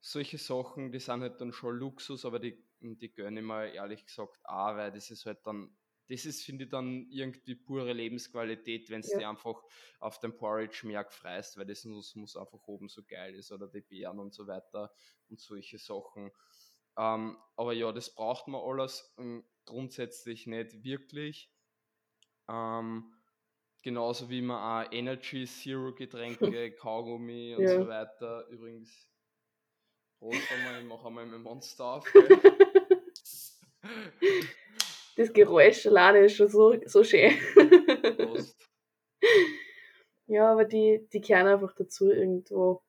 solche Sachen, die sind halt dann schon Luxus, aber die, die gönne ich mir ehrlich gesagt auch, weil das ist halt dann, das ist, finde ich, dann irgendwie pure Lebensqualität, wenn es ja. dir einfach auf dem Porridge mehr freist, weil das muss, muss einfach oben so geil ist oder die Beeren und so weiter und solche Sachen. Ähm, aber ja, das braucht man alles ähm, grundsätzlich nicht wirklich. Ähm, Genauso wie man auch Energy, Zero Getränke, Kaugummi und ja. so weiter. Übrigens, Prost einmal, ich mache einmal mein Monster auf. das Geräusch alleine ist schon so, so schön. Prost. Ja, aber die, die kehren einfach dazu irgendwo,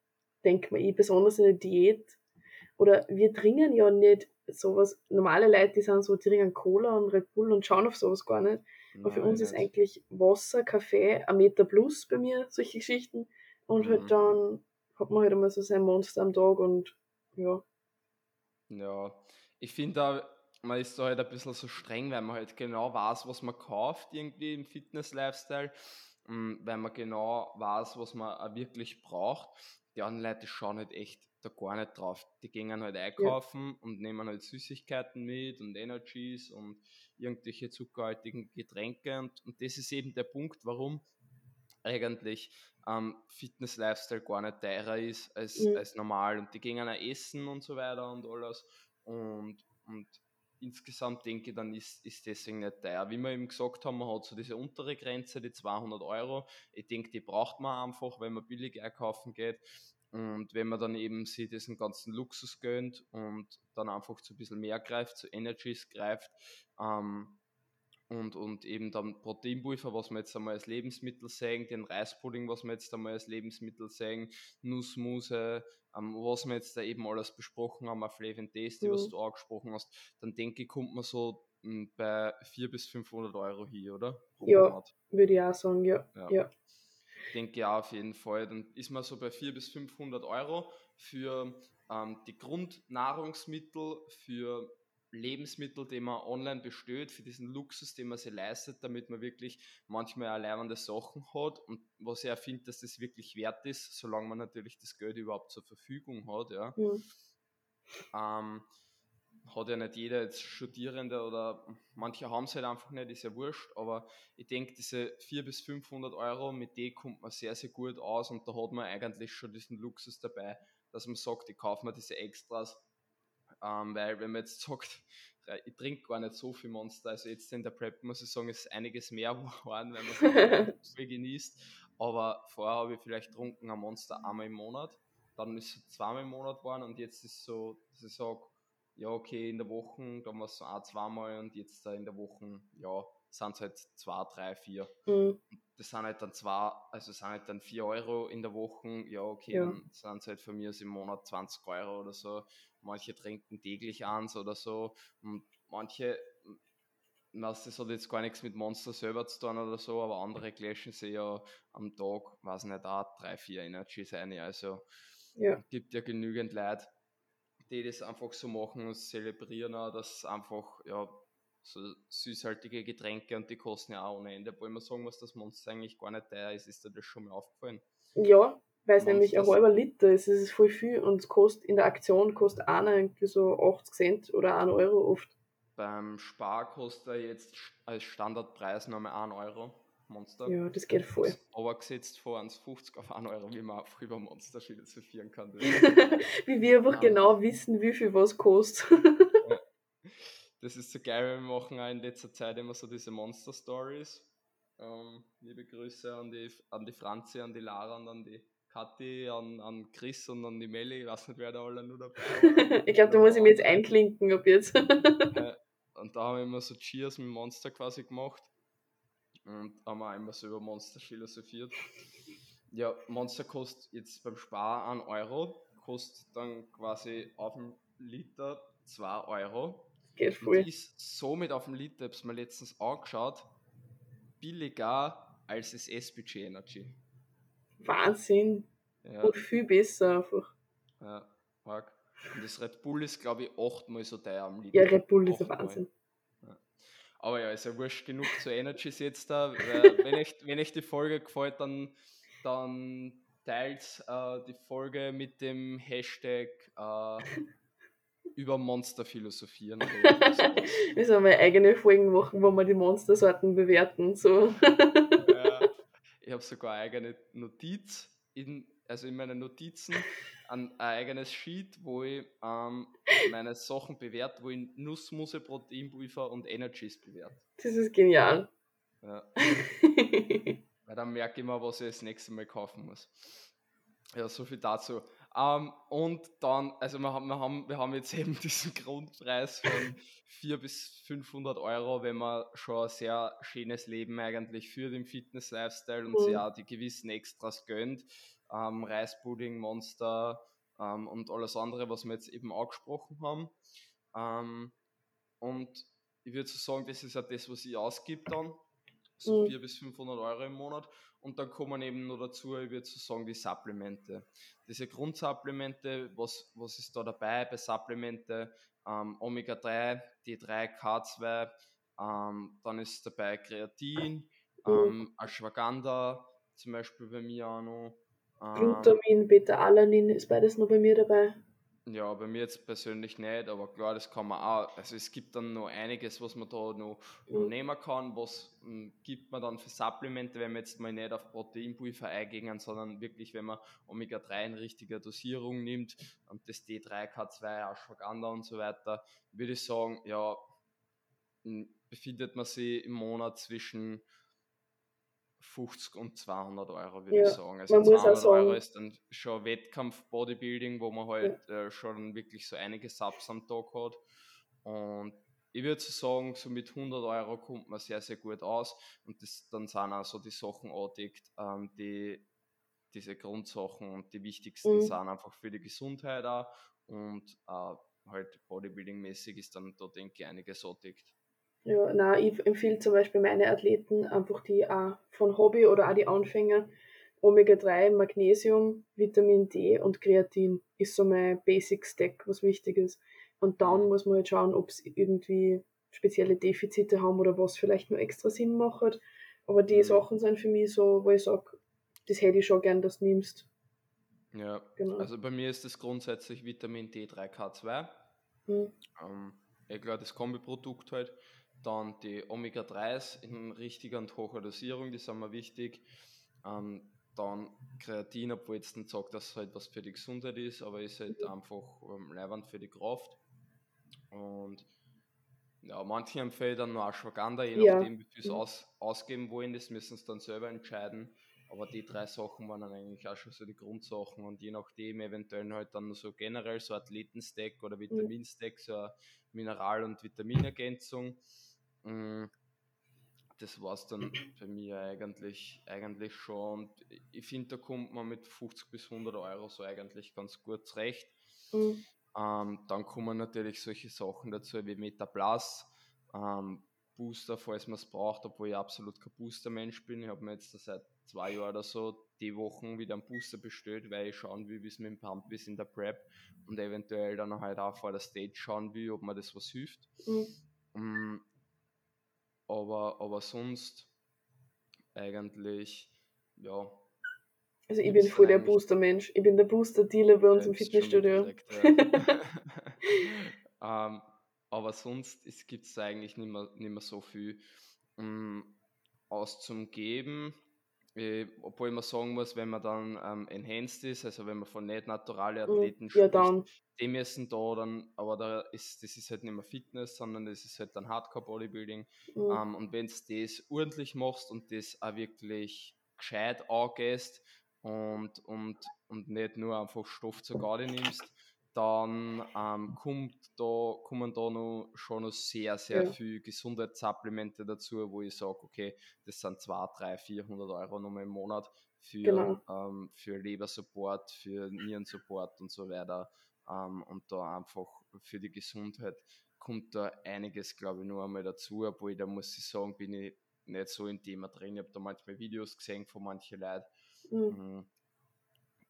denkt man, ich, besonders in der Diät. Oder wir trinken ja nicht sowas, normale Leute, die sind so, die trinken Cola und Red Bull und schauen auf sowas gar nicht. Aber für uns ist eigentlich Wasser, Kaffee, ein Meter plus bei mir, solche Geschichten. Und halt mhm. halt dann hat man halt immer so sein Monster am Tag und ja. Ja, ich finde da, man ist da halt ein bisschen so streng, weil man halt genau weiß, was man kauft irgendwie im Fitness-Lifestyle, mm, weil man genau weiß, was man auch wirklich braucht. Die anderen Leute schauen halt echt da gar nicht drauf. Die gehen halt einkaufen ja. und nehmen halt Süßigkeiten mit und Energies und irgendwelche zuckerhaltigen Getränke. Und, und das ist eben der Punkt, warum eigentlich ähm, Fitness-Lifestyle gar nicht teurer ist als, mhm. als normal. Und die gehen auch essen und so weiter und alles. Und, und insgesamt denke ich, dann ist, ist deswegen nicht teuer. Wie wir eben gesagt haben, man hat so diese untere Grenze, die 200 Euro. Ich denke, die braucht man einfach, wenn man billig einkaufen geht. Und wenn man dann eben sich diesen ganzen Luxus gönnt und dann einfach zu ein bisschen mehr greift, zu Energies greift ähm, und, und eben dann Proteinpulver, was wir jetzt einmal als Lebensmittel sehen, den Reispudding, was wir jetzt einmal als Lebensmittel sehen, Nussmuse, ähm, was wir jetzt da eben alles besprochen haben, auf Flavin Tasty, mhm. was du angesprochen hast, dann denke ich, kommt man so hm, bei 400 bis 500 Euro hier, oder? Pro ja, Monat. würde ich auch sagen, ja. ja. ja denke ja auf jeden Fall. Dann ist man so bei 400 bis 500 Euro für ähm, die Grundnahrungsmittel, für Lebensmittel, die man online bestellt, für diesen Luxus, den man sich leistet, damit man wirklich manchmal erlernende Sachen hat und was ich auch finde, dass das wirklich wert ist, solange man natürlich das Geld überhaupt zur Verfügung hat. Ja. Mhm. Ähm, hat ja nicht jeder jetzt Studierende oder manche haben es halt einfach nicht, ist ja wurscht, aber ich denke, diese 400 bis 500 Euro, mit denen kommt man sehr, sehr gut aus und da hat man eigentlich schon diesen Luxus dabei, dass man sagt, ich kaufe mir diese Extras, ähm, weil wenn man jetzt sagt, ich trinke gar nicht so viel Monster, also jetzt in der Prep muss ich sagen, ist einiges mehr geworden, wenn man es viel genießt, aber vorher habe ich vielleicht getrunken ein Monster einmal im Monat, dann ist es zweimal im Monat geworden und jetzt ist es so, dass ich sage, ja, okay, in der Woche, da war es so ein, zweimal und jetzt in der Woche, ja, sind es halt zwei, drei, vier. Mhm. Das sind halt dann zwei, also sind halt dann vier Euro in der Woche, ja, okay, ja. dann sind es halt von mir im Monat 20 Euro oder so. Manche trinken täglich eins oder so und manche, das hat jetzt gar nichts mit Monster selber zu tun oder so, aber andere gläschen sie ja am Tag, weiß nicht, auch drei, vier Energies ein. Also ja. gibt ja genügend Leute, die das einfach so machen und zelebrieren auch, dass einfach, ja, so süßhaltige Getränke und die kosten ja auch ohne Ende. Wollen wir sagen, was das Monster eigentlich gar nicht teuer ist, ist dir das schon mal aufgefallen? Ja, weil es nämlich ein halber Liter ist, es ist voll viel und es kostet in der Aktion kostet einer irgendwie so 80 Cent oder 1 Euro oft. Beim Spar kostet er jetzt als Standardpreis nochmal 1 Euro. Monster. Ja, das geht voll. Aber gesetzt vor 1,50 auf 1 Euro, wie man auch über Monster philosophieren kann. wie wir einfach ja. genau wissen, wie viel was kostet. ja. Das ist so geil, wir machen auch in letzter Zeit immer so diese Monster-Stories. Ähm, liebe Grüße an die, an die Franzi, an die Lara und an die Kathi, an, an Chris und an die Melli. Ich weiß nicht, wer da alle nur dabei ist. ich glaube, da muss ich mir jetzt einklinken ab jetzt. und da haben wir immer so Cheers mit Monster quasi gemacht und haben auch immer so über Monster philosophiert. ja, Monster kostet jetzt beim Spar 1 Euro, kostet dann quasi auf dem Liter 2 Euro. Geht voll. Und ist somit auf dem Liter, es mir letztens angeschaut, billiger als das SBG Energy. Wahnsinn. Ja, Und viel besser einfach. ja, arg. Und das Red Bull ist, glaube ich, achtmal so teuer am Liter. Ja, Red Bull ist ein. Wahnsinn. Aber ja, ist ja wurscht genug zu Energies jetzt da. Wenn, euch, wenn euch die Folge gefällt, dann, dann teilt äh, die Folge mit dem Hashtag äh, über Monster philosophieren. Wir sollen mal eigene Folgen machen, wo wir die Monstersorten bewerten. So. ja, ich habe sogar eine eigene Notiz, in, also in meinen Notizen, ein, eigenes Sheet, wo ich ähm, meine Sachen bewerte, wo ich Nussmusse, Proteinpulver und Energies bewerte. Das ist genial. Ja. Weil dann merke ich mal, was ich das nächste Mal kaufen muss. Ja, so viel dazu. Ähm, und dann, also wir haben, wir, haben, wir haben jetzt eben diesen Grundpreis von 400 bis 500 Euro, wenn man schon ein sehr schönes Leben eigentlich führt im Fitness-Lifestyle und Mhm. sich auch die gewissen Extras gönnt. Ähm, Reispudding, Monster ähm, und alles andere, was wir jetzt eben angesprochen haben. Ähm, und ich würde so sagen, das ist ja das, was ich ausgib dann. So Mhm. 400 bis 500 Euro im Monat. Und dann kommen eben noch dazu, ich würde so sagen, die Supplemente. Diese Grundsupplemente, was, was ist da dabei bei Supplemente? Ähm, Omega-3, D3, K2, ähm, dann ist dabei Kreatin, Mhm. ähm, Ashwagandha, zum Beispiel bei mir auch noch. Ähm, Glutamin, Beta-Alanin ist beides noch bei mir dabei. ja, bei mir jetzt persönlich nicht, aber klar, das kann man auch. Also es gibt dann noch einiges, was man da noch, noch Mhm. nehmen kann. Was m, gibt man dann für Supplemente, wenn wir jetzt mal nicht auf Proteinpulver eingehen, sondern wirklich, wenn man Omega-3 in richtiger Dosierung nimmt und das D3, K2, Ashwagandha und so weiter, würde ich sagen, ja, m, befindet man sich im Monat zwischen 50 und 200 Euro, würde Ja, ich sagen. Also man muss auch 200 Euro sagen- ist dann schon Wettkampf-Bodybuilding, wo man halt äh, schon wirklich so einige Subs am Tag hat. Und ich würde so sagen, so mit 100 Euro kommt man sehr, sehr gut aus. Und das, dann sind auch so die Sachen angedeckt, ähm, die diese Grundsachen und die wichtigsten Mhm. sind einfach für die Gesundheit auch. Und äh, halt Bodybuilding-mäßig ist dann da, denke ich, einiges angedeckt. Ja, na, ich empfehle zum Beispiel meine Athleten einfach die auch von Hobby oder auch die Anfänger Omega-3, Magnesium, Vitamin D und Kreatin ist so mein Basic Stack, was wichtig ist. Und dann muss man halt schauen, ob es irgendwie spezielle Defizite haben oder was vielleicht nur extra Sinn macht. Aber die Mhm. Sachen sind für mich so, wo ich sage, das hätte ich schon gern, dass du nimmst. Ja, Genau. also bei mir ist das grundsätzlich Vitamin D3K2. Hm. Ähm, ja klar, das Kombiprodukt halt. Dann die Omega-3s in richtiger und hoher Dosierung, die sind mir wichtig. Ähm, dann Kreatin, obwohl jetzt nicht sagt, dass es halt was für die Gesundheit ist, aber ist halt Mhm. einfach ähm, leibend für die Kraft. Und ja, manche empfehlen dann nur Ashwagandha, je Ja. nachdem, wie viel sie Mhm. aus, ausgeben wollen, das müssen sie dann selber entscheiden. Aber die drei Sachen waren dann eigentlich auch schon so die Grundsachen und je nachdem eventuell halt dann nur so generell so Athletenstack oder Vitaminstack, so eine Mineral- und Vitaminergänzung. Mm, Das war es dann bei mir eigentlich, eigentlich schon. Und ich finde, da kommt man mit 50 bis 100 Euro so eigentlich ganz gut zurecht. Hm. Ähm, dann kommen natürlich solche Sachen dazu wie Metaplus, ähm, Booster, falls man es braucht, obwohl ich absolut kein Booster-Mensch bin. Ich habe mir jetzt seit zwei Jahren oder so die Wochen wieder einen Booster bestellt, weil ich schauen will, wie es mit dem Pump ist in der Prep und eventuell dann halt auch vor der Stage schauen will, ob mir das was hilft. Hm. Mm, Aber, aber sonst eigentlich, ja. Also ich bin voll der Booster-Mensch. Ich bin der Booster-Dealer bei uns im Fitnessstudio. mitgekriegt, ja. ähm, aber sonst gibt es eigentlich nicht mehr, nicht mehr so viel ähm, aus zum Geben. Äh, obwohl man sagen muss, wenn man dann ähm, enhanced ist, also wenn man von nicht naturale Athleten Hm. Ja, spricht, dann. die müssen da dann, aber da ist, das ist halt nicht mehr Fitness, sondern das ist halt dann Hardcore Bodybuilding. Hm. Ähm, und wenn du das ordentlich machst und das auch wirklich gescheit angehst und, und, und nicht nur einfach Stoff zur Garde nimmst, dann ähm, kommt da, kommen da noch, schon noch sehr, sehr Ja. viel Gesundheitssupplemente dazu, wo ich sage, okay, das sind 2, 3, 400 Euro nochmal im Monat für, genau. ähm, für Lebersupport, für Nierensupport und so weiter. Ähm, und da einfach für die Gesundheit kommt da einiges, glaube ich, nur einmal dazu, obwohl da muss ich sagen, bin ich nicht so im Thema drin. Ich habe da manchmal Videos gesehen von manchen Leuten. Mhm. mhm.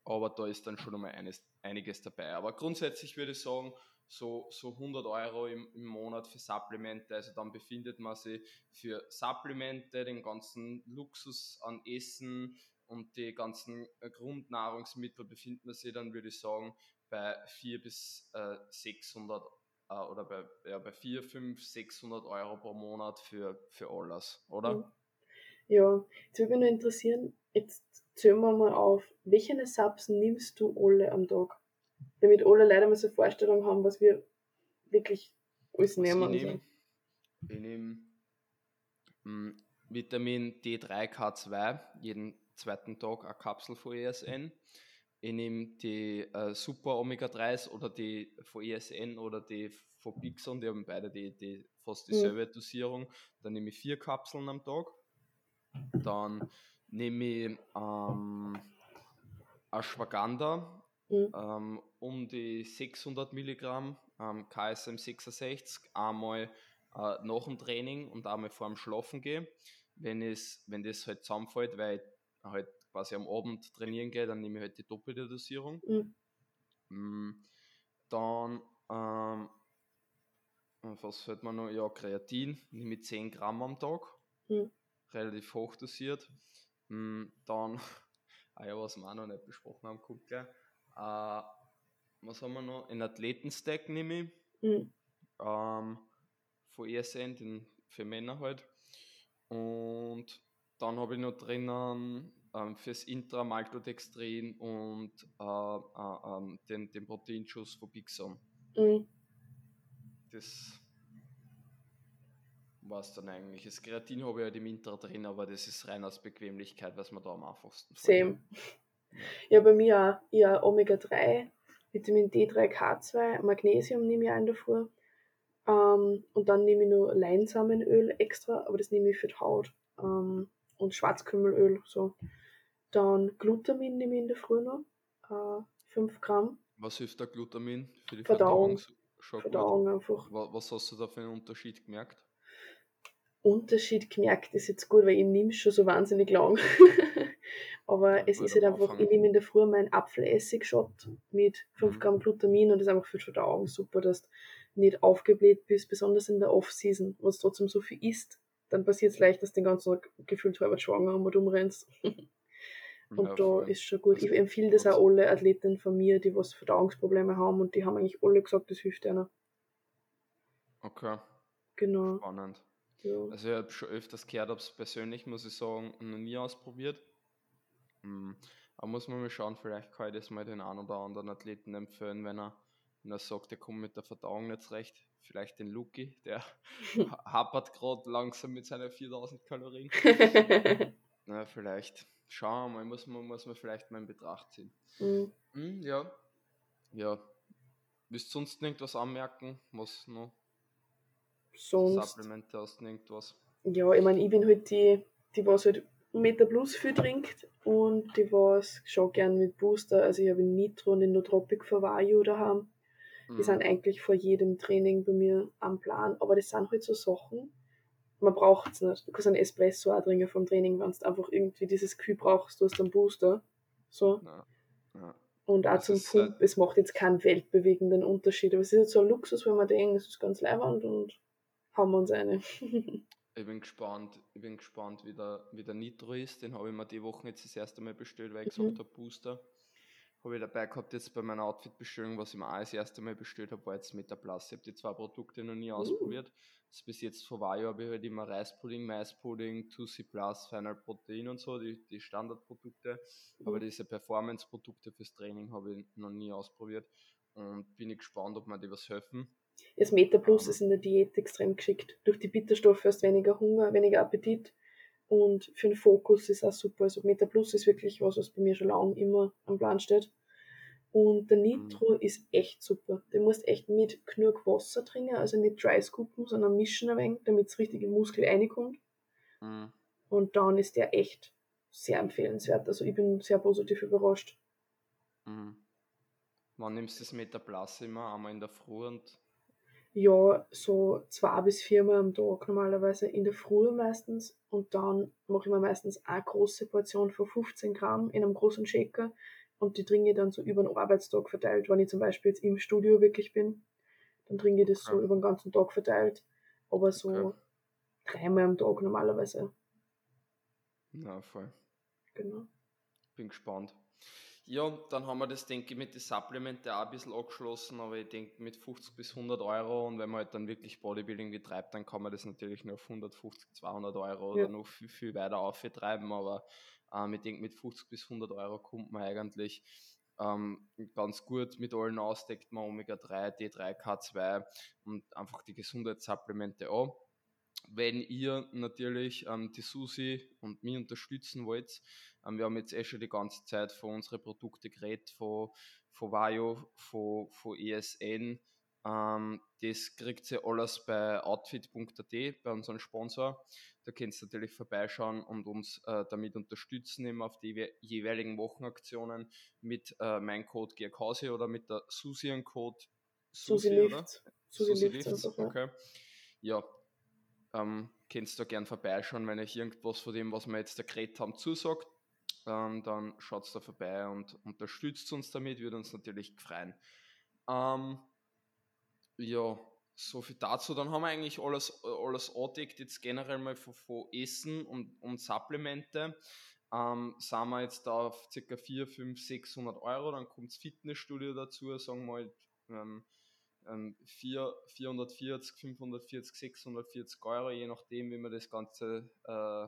Aber da ist dann schon einmal eines, einiges dabei. Aber grundsätzlich würde ich sagen, so, so 100 Euro im, im Monat für Supplemente. Also dann befindet man sich für Supplemente, den ganzen Luxus an Essen und die ganzen äh, Grundnahrungsmittel befindet man sich dann, würde ich sagen, bei 400 bis äh, 600 äh, oder bei, ja, bei 4, 5, 600 Euro pro Monat für, für alles, oder? Ja, jetzt würde mich nur interessieren, jetzt zählen wir mal auf, welche Subs nimmst du alle am Tag? Damit alle Leute mal so eine Vorstellung haben, was wir wirklich alles nehmen. Ich nehme nehm, hm, Vitamin D3K2 jeden zweiten Tag eine Kapsel von ESN ich nehme die äh, Super Omega-3s oder die von ESN oder die von Bixon, die haben beide die, die fast dieselbe mhm. Dosierung. Dann nehme ich vier Kapseln am Tag. Dann nehme ich ähm, Ashwagandha mhm. ähm, um die 600 Milligramm ähm, KSM 66 einmal äh, nach dem Training und einmal vor dem Schlafen gehe. Wenn, es, wenn das halt zusammenfällt, weil ich halt quasi am Abend trainieren gehe, dann nehme ich halt die doppelte Dosierung. Mhm. Mm, dann, ähm, was fällt mir noch? Ja, Kreatin, nehme ich 10 Gramm am Tag. Mhm. Relativ hoch dosiert. Mm, dann, ah ja, was wir auch noch nicht besprochen haben, guck gleich. Äh, was haben wir noch? Ein Athletenstack nehme ich. Mhm. Ähm, von ESN, den für Männer halt. Und dann habe ich noch drinnen ähm, fürs Intramaltodextrin und äh, äh, ähm, den, den Proteinschuss von Bixon. Mhm. Das war es dann eigentlich. Das Kreatin habe ich halt im Intra drin, aber das ist rein aus Bequemlichkeit, was man da am einfachsten Same. Ja. ja, bei mir auch. Ja, Omega-3, Vitamin D3, K2, Magnesium nehme ich ein davor. Ähm, und dann nehme ich nur Leinsamenöl extra, aber das nehme ich für die Haut. Ähm, und Schwarzkümmelöl, so. Dann Glutamin nehme ich in der Früh noch, äh, 5 Gramm. Was hilft der Glutamin für die Verdauung? Verdauung, Verdauung einfach. Was hast du da für einen Unterschied gemerkt? Unterschied gemerkt ist jetzt gut, weil ich nehme es schon so wahnsinnig lang. Aber ja, es ist halt einfach, ich nehme in der Früh meinen Apfelessig-Shot mit 5 mhm. Gramm Glutamin und das ist einfach für die Verdauung super, dass du nicht aufgebläht bist, besonders in der Off-Season, wo es trotzdem so viel isst. Dann passiert es leicht, dass du den ganzen Tag gefühlt halber schwanger und rumrennst. Und ja, da voll. ist schon gut. Ich empfehle das auch alle Athleten von mir, die was Verdauungsprobleme haben und die haben eigentlich alle gesagt, das hilft einer. Okay. Genau. Spannend. Ja. Also ich habe schon öfters gehört, ob es persönlich, muss ich sagen, noch nie ausprobiert. Hm. Aber muss man mal schauen, vielleicht kann ich das mal den einen oder anderen Athleten empfehlen, wenn er, wenn er sagt, er kommt mit der Verdauung nicht recht. Vielleicht den Luki, der hapert gerade langsam mit seinen 4000 Kalorien. Na, vielleicht schauen wir mal, muss man, muss man vielleicht mal in Betracht ziehen. Mhm. Mhm, ja. Ja. Willst du sonst irgendwas anmerken? Was noch? Sonst. Supplemente hast du irgendwas? Ja, ich meine, ich bin halt die, die was halt Meta Plus viel trinkt und die was schon gern mit Booster. Also ich habe Nitro und Nootropic für Vario daheim. Die mhm. sind eigentlich vor jedem Training bei mir am Plan. Aber das sind halt so Sachen, man braucht es nicht. Du kannst einen Espresso auch trinken vom Training, wenn du einfach irgendwie dieses Kühl brauchst, du hast einen Booster. So. Ja. Ja. Und auch das zum Pump, halt es macht jetzt keinen weltbewegenden Unterschied. Aber es ist jetzt so ein Luxus, wenn man denkt, es ist ganz leibend und haben wir uns eine. ich bin gespannt, ich bin gespannt, wie der, wie der Nitro ist. Den habe ich mir die Woche jetzt das erste Mal bestellt, weil ich mhm. gesagt habe, Booster habe ich dabei gehabt jetzt bei meiner Outfit-Bestellung, was ich mir auch das erste Mal bestellt habe, war jetzt Metaplus. Ich habe die zwei Produkte noch nie uh. ausprobiert. Das bis jetzt vor Vajo habe ich halt immer Reispudding, Maispudding, 2C Plus, Final Protein und so, die, die Standardprodukte. Mhm. Aber diese Performance-Produkte fürs Training habe ich noch nie ausprobiert und bin ich gespannt, ob mir die was helfen. Das Meta Plus um, ist in der Diät extrem geschickt. Durch die Bitterstoffe hast du weniger Hunger, weniger Appetit und für den Fokus ist auch super. Also Meta Plus ist wirklich was, was bei mir schon lange immer am Plan steht. Und der Nitro mhm. ist echt super. Du musst echt mit genug Wasser trinken, also nicht dry scoopen, sondern mischen ein wenig, damit es richtig den Muskel reinkommt. Mhm. Und dann ist der echt sehr empfehlenswert. Also ich bin sehr positiv überrascht. Mhm. Wann nimmst du das Metaplas immer? Einmal in der Früh und ja, so zwei bis viermal am Tag normalerweise in der Früh meistens und dann mache ich mir meistens eine große Portion von 15 Gramm in einem großen Shaker und die trinke ich dann so über den Arbeitstag verteilt, wenn ich zum Beispiel jetzt im Studio wirklich bin, dann trinke ich das okay. so über den ganzen Tag verteilt, aber so okay. dreimal am Tag normalerweise. Na, voll. Genau. Bin gespannt. Ja, dann haben wir das, denke ich, mit den Supplementen auch ein bisschen abgeschlossen, aber ich denke mit 50 bis 100 Euro und wenn man halt dann wirklich Bodybuilding betreibt, dann kann man das natürlich nur auf 150, 200 Euro ja. oder noch viel, viel weiter auftreiben, aber ähm, ich denke mit 50 bis 100 Euro kommt man eigentlich ähm, ganz gut mit allen aus, deckt man Omega-3, D3, K2 und einfach die Gesundheitssupplemente an wenn ihr natürlich ähm, die Susi und mich unterstützen wollt, ähm, wir haben jetzt eh schon die ganze Zeit von unseren Produkten geredet, von, von Vajo, von, von ESN. Ähm, das kriegt ihr alles bei outfit.at, bei unserem Sponsor. Da könnt ihr natürlich vorbeischauen und uns äh, damit unterstützen, eben auf die jeweiligen Wochenaktionen mit äh, meinem Code GERKAUSI oder mit der Susi-Code Susi, Susi Lift. Susi, Susi Lift, Lift. okay. Ja, ähm, könnt da gern vorbeischauen, wenn euch irgendwas von dem, was wir jetzt da geredet haben, zusagt. Ähm, dann schaut da vorbei und unterstützt uns damit, würde uns natürlich freuen. Ähm, ja, so viel dazu. Dann haben wir eigentlich alles, alles angedeckt, jetzt generell mal von, von Essen und, und Supplemente. Ähm, sind wir jetzt da auf ca. 4, 5, 600 Euro, dann kommt das Fitnessstudio dazu, sagen wir halt, ähm, 4, 440, 540, 640 Euro, je nachdem, wie man das Ganze äh,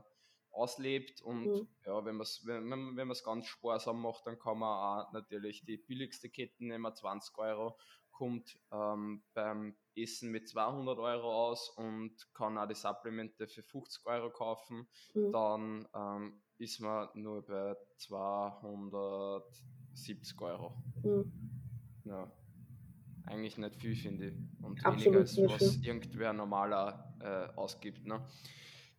auslebt. Und mhm. ja, wenn man es wenn, wenn ganz sparsam macht, dann kann man auch natürlich die billigste Kette nehmen, 20 Euro, kommt ähm, beim Essen mit 200 Euro aus und kann auch die Supplemente für 50 Euro kaufen. Mhm. Dann ähm, ist man nur bei 270 Euro. Mhm. Ja eigentlich nicht viel, finde ich. Und Absolut weniger als was irgendwer normaler äh, ausgibt. Ne?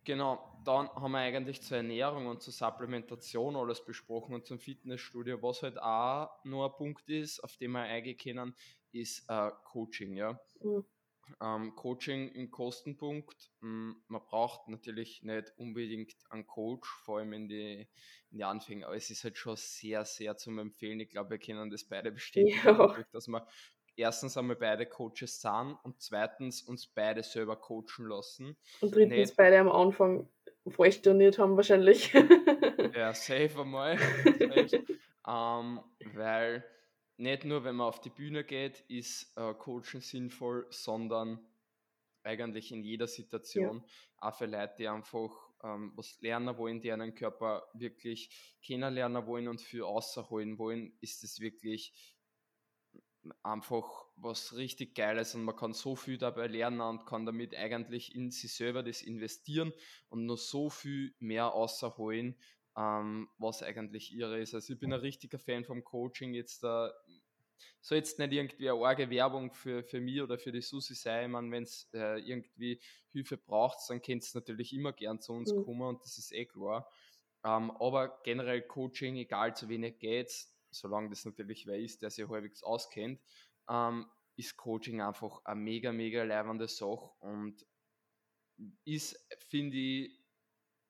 Genau, dann haben wir eigentlich zur Ernährung und zur Supplementation alles besprochen und zum Fitnessstudio. Was halt auch nur ein Punkt ist, auf den wir eingehen können, ist äh, Coaching. Ja? Mhm. Ähm, Coaching im Kostenpunkt. Hm, man braucht natürlich nicht unbedingt einen Coach, vor allem in die, in die Anfänge, aber es ist halt schon sehr, sehr zum Empfehlen. Ich glaube, wir können das beide bestätigen, ja. dass man erstens einmal beide Coaches sind und zweitens uns beide selber coachen lassen. Und drittens Nicht, beide am Anfang falsch trainiert haben wahrscheinlich. ja, safe einmal. ähm, weil nicht nur, wenn man auf die Bühne geht, ist äh, Coachen sinnvoll, sondern eigentlich in jeder Situation. Ja. Auch für Leute, die einfach ähm, was lernen wollen, die einen Körper wirklich kennenlernen wollen und für außerholen wollen, ist es wirklich einfach was richtig Geiles und man kann so viel dabei lernen und kann damit eigentlich in sich selber das investieren und noch so viel mehr außerholen, ähm, was eigentlich irre ist. Also ich bin ein richtiger Fan vom Coaching. Jetzt äh, soll jetzt nicht irgendwie eine arge Werbung für, für mich oder für die Susi sein. Ich meine, wenn es äh, irgendwie Hilfe braucht, dann könnt ihr natürlich immer gern zu uns mhm. kommen und das ist eh klar. Ähm, aber generell Coaching, egal zu wenig geht solange das natürlich wer ist, der sich halbwegs auskennt, ähm, ist Coaching einfach eine mega, mega leibende Sache und ist, finde ich,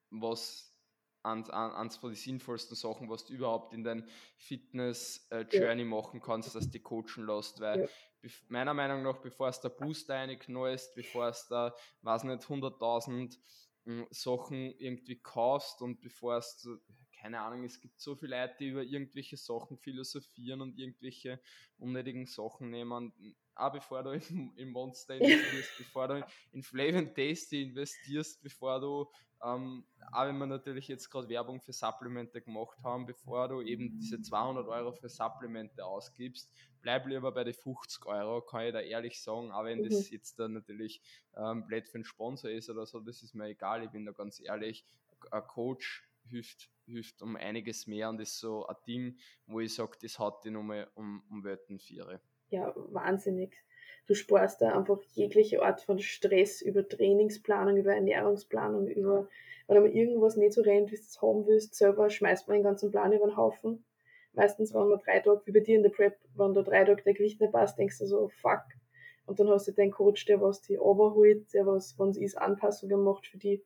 was eins von den sinnvollsten Sachen, was du überhaupt in dein Fitness-Journey äh, ja. machen kannst, dass du coachen lässt, weil ja. meiner Meinung nach, bevor es der Booster reinknallst, bevor es da, weiß nicht, 100.000 hm, Sachen irgendwie kaufst und bevor es keine Ahnung, es gibt so viele Leute, die über irgendwelche Sachen philosophieren und irgendwelche unnötigen Sachen nehmen. Auch bevor du in, in Monster investierst, bevor du in Flavor and Tasty investierst, bevor du, ähm, auch wenn wir natürlich jetzt gerade Werbung für Supplemente gemacht haben, bevor du eben diese 200 Euro für Supplemente ausgibst, bleib lieber bei den 50 Euro, kann ich da ehrlich sagen, auch wenn mhm. das jetzt dann natürlich ähm, blöd für einen Sponsor ist oder so, das ist mir egal, ich bin da ganz ehrlich, ein Coach hilft, hilft um einiges mehr und ist so ein Ding, wo ich sage, das hat die nochmal um, um Welten vier. Ja, wahnsinnig. Du sparst da einfach jegliche Art von Stress über Trainingsplanung, über Ernährungsplanung, über, wenn man irgendwas nicht so rennt, wie du es haben willst, selber schmeißt man den ganzen Plan über den Haufen. Meistens, wenn man drei Tage, wie bei dir in der Prep, wenn da drei Tage der Gewicht nicht passt, denkst du so, fuck. Und dann hast du den Coach, der was die overholt, der was, wenn es ist, Anpassungen macht für die.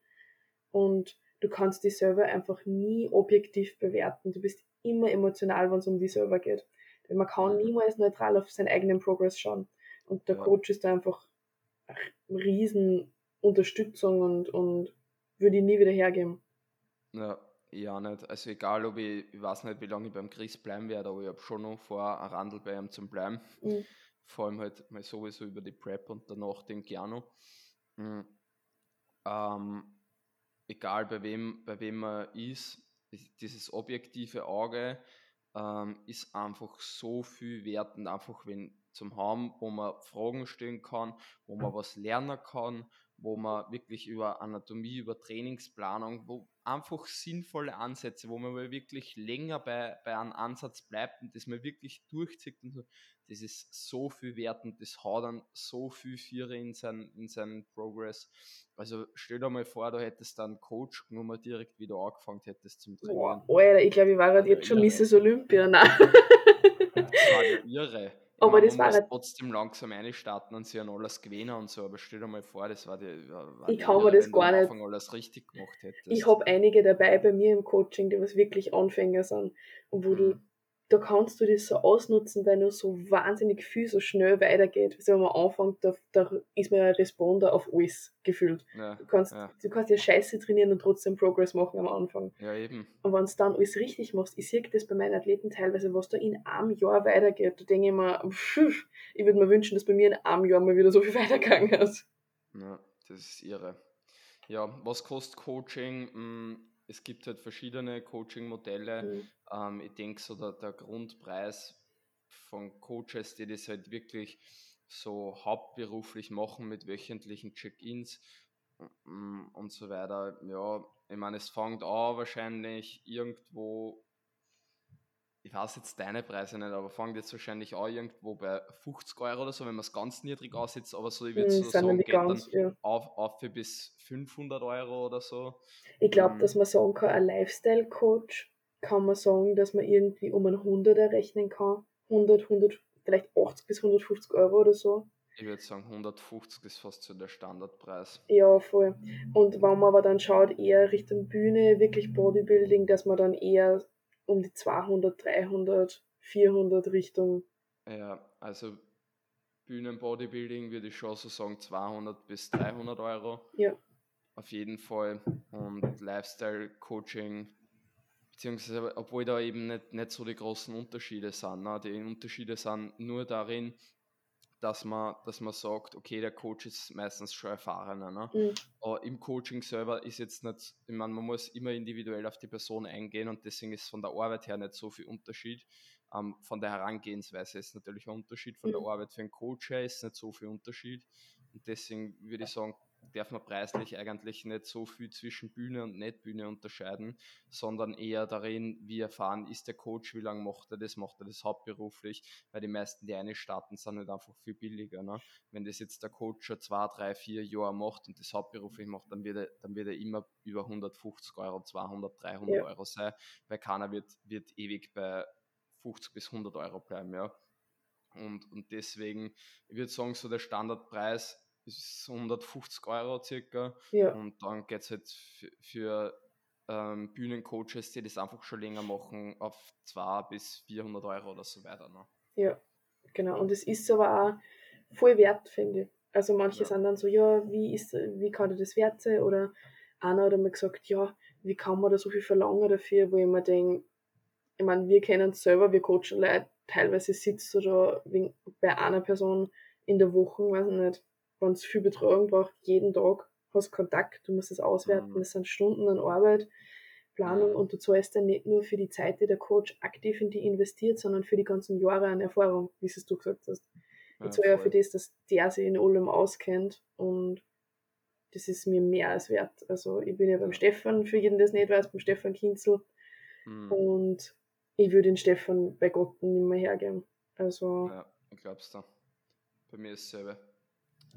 Und du kannst dich selber einfach nie objektiv bewerten. Du bist immer emotional, wenn es um dich selber geht. Denn man kann niemals neutral auf seinen eigenen Progress schauen. Und der ja. Coach ist da einfach eine riesen Unterstützung und, und würde ihn nie wieder hergeben. Ja, ja nicht. Also egal, ob ich, ich weiß nicht, wie lange ich beim Chris bleiben werde, aber ich habe schon noch vor, ein Randel bei ihm zu bleiben. Mhm. Vor allem halt mal sowieso über die Prep und danach den Giano. Mhm. Ähm, egal bei wem, bei wem man ist, dieses objektive Auge ähm, ist einfach so viel wert und einfach wenn zum haben, wo man Fragen stellen kann, wo man was lernen kann, wo man wirklich über Anatomie, über Trainingsplanung, wo einfach sinnvolle Ansätze, wo man wirklich länger bei, bei einem Ansatz bleibt und das mal wirklich durchzieht und so, das ist so viel wert und das haut dann so viel Viere in seinen, in seinen Progress. Also stell dir mal vor, du hättest dann Coach genommen direkt, wie du angefangen hättest zum Trainieren. Boah, Alter, ich glaube, ich war gerade jetzt schon Mrs. Olympia. Nein. Das war ja irre. Aber meine, das war halt trotzdem langsam einstarten und sie haben alles gewinnen und so, aber stell dir mal vor, das war die. War ich kann mir das gar nicht. alles richtig gemacht hättest. Ich habe einige dabei bei mir im Coaching, die was wirklich Anfänger sind und wo mhm. du da kannst du das so ausnutzen, weil nur so wahnsinnig viel so schnell weitergeht. Also wenn man anfängt, da, da ist man ja Responder auf alles gefühlt. Ja, du, kannst, ja. du kannst ja Scheiße trainieren und trotzdem Progress machen am Anfang. Ja, eben. Und wenn du dann alles richtig machst, ich sehe das bei meinen Athleten teilweise, was da in einem Jahr weitergeht, da denke ich mir, pff, ich würde mir wünschen, dass bei mir in einem Jahr mal wieder so viel weitergegangen ist. Ja, das ist irre. Ja, was kostet Coaching? Es gibt halt verschiedene Coaching-Modelle. Mhm. Ähm, ich denke, so der, der Grundpreis von Coaches, die das halt wirklich so hauptberuflich machen mit wöchentlichen Check-ins mm, und so weiter. Ja, ich meine, es fängt an wahrscheinlich irgendwo ich weiß jetzt deine Preise nicht, aber fangt jetzt wahrscheinlich auch irgendwo bei 50 Euro oder so, wenn man es ganz niedrig aussetzt, aber so, ich würde hm, so sagen, geht ganz, dann ja. auf, auf für bis 500 Euro oder so. Ich glaube, ähm, dass man sagen kann, ein Lifestyle-Coach kann man sagen, dass man irgendwie um ein 100er rechnen kann. 100, 100, vielleicht 80 bis 150 Euro oder so. Ich würde sagen, 150 ist fast so der Standardpreis. Ja, voll. Und wenn man aber dann schaut, eher Richtung Bühne, wirklich Bodybuilding, dass man dann eher um die 200, 300, 400 Richtung. Ja, also Bühnenbodybuilding würde ich schon so sagen 200 bis 300 Euro. Ja. Auf jeden Fall. Und Lifestyle-Coaching, beziehungsweise obwohl da eben nicht, nicht so die großen Unterschiede sind. Ne? Die Unterschiede sind nur darin, dass man, dass man sagt, okay, der Coach ist meistens schon erfahrener. Ne? Mhm. Aber im Coaching selber ist jetzt nicht, ich meine, man muss immer individuell auf die Person eingehen und deswegen ist von der Arbeit her nicht so viel Unterschied. Ähm, von der Herangehensweise ist natürlich ein Unterschied, von mhm. der Arbeit für einen Coach her ist nicht so viel Unterschied. Und deswegen würde ich sagen, darf man preislich eigentlich nicht so viel zwischen Bühne und Netbühne unterscheiden, sondern eher darin, wie erfahren ist der Coach, wie lange macht er das, macht er das hauptberuflich, weil die meisten, die eine starten, sind nicht einfach viel billiger. Ne? Wenn das jetzt der Coach schon zwei, drei, vier Jahre macht und das hauptberuflich macht, dann wird er, dann wird er immer über 150 Euro, 200, 300 ja. Euro sein, weil keiner wird, wird ewig bei 50 bis 100 Euro bleiben, ja. Und, und deswegen, ich würde sagen, so der Standardpreis ist 150 Euro circa. Ja. Und dann geht es halt für, für ähm, Bühnencoaches, die das einfach schon länger machen, auf 200 bis 400 Euro oder so weiter. Ne? Ja, genau. Und es ist aber auch voll wert, finde ich. Also manche ja. sind dann so, ja, wie ist, wie kann das wert sein? Oder einer hat mir gesagt, ja, wie kann man da so viel verlangen dafür, wo ich mir denke, ich meine, wir kennen es selber, wir coachen Leute, teilweise sitzt du da bei einer Person in der Woche, weiß ich nicht, wenn es viel Betreuung braucht, jeden Tag hast Kontakt, du musst es auswerten, mhm. es sind Stunden an Arbeit, Planung und du zahlst dann nicht nur für die Zeit, die der Coach aktiv in die investiert, sondern für die ganzen Jahre an Erfahrung, wie es du gesagt hast. Ja, ich zahle ja für das, dass der sich in allem auskennt und das ist mir mehr als wert. Also ich bin ja beim Stefan, für jeden, der es nicht weiß, beim Stefan Kinzel mhm. und ich würde den Stefan bei Gott nicht mehr hergeben. Also ja, ich glaub's da bei mir ist dasselbe.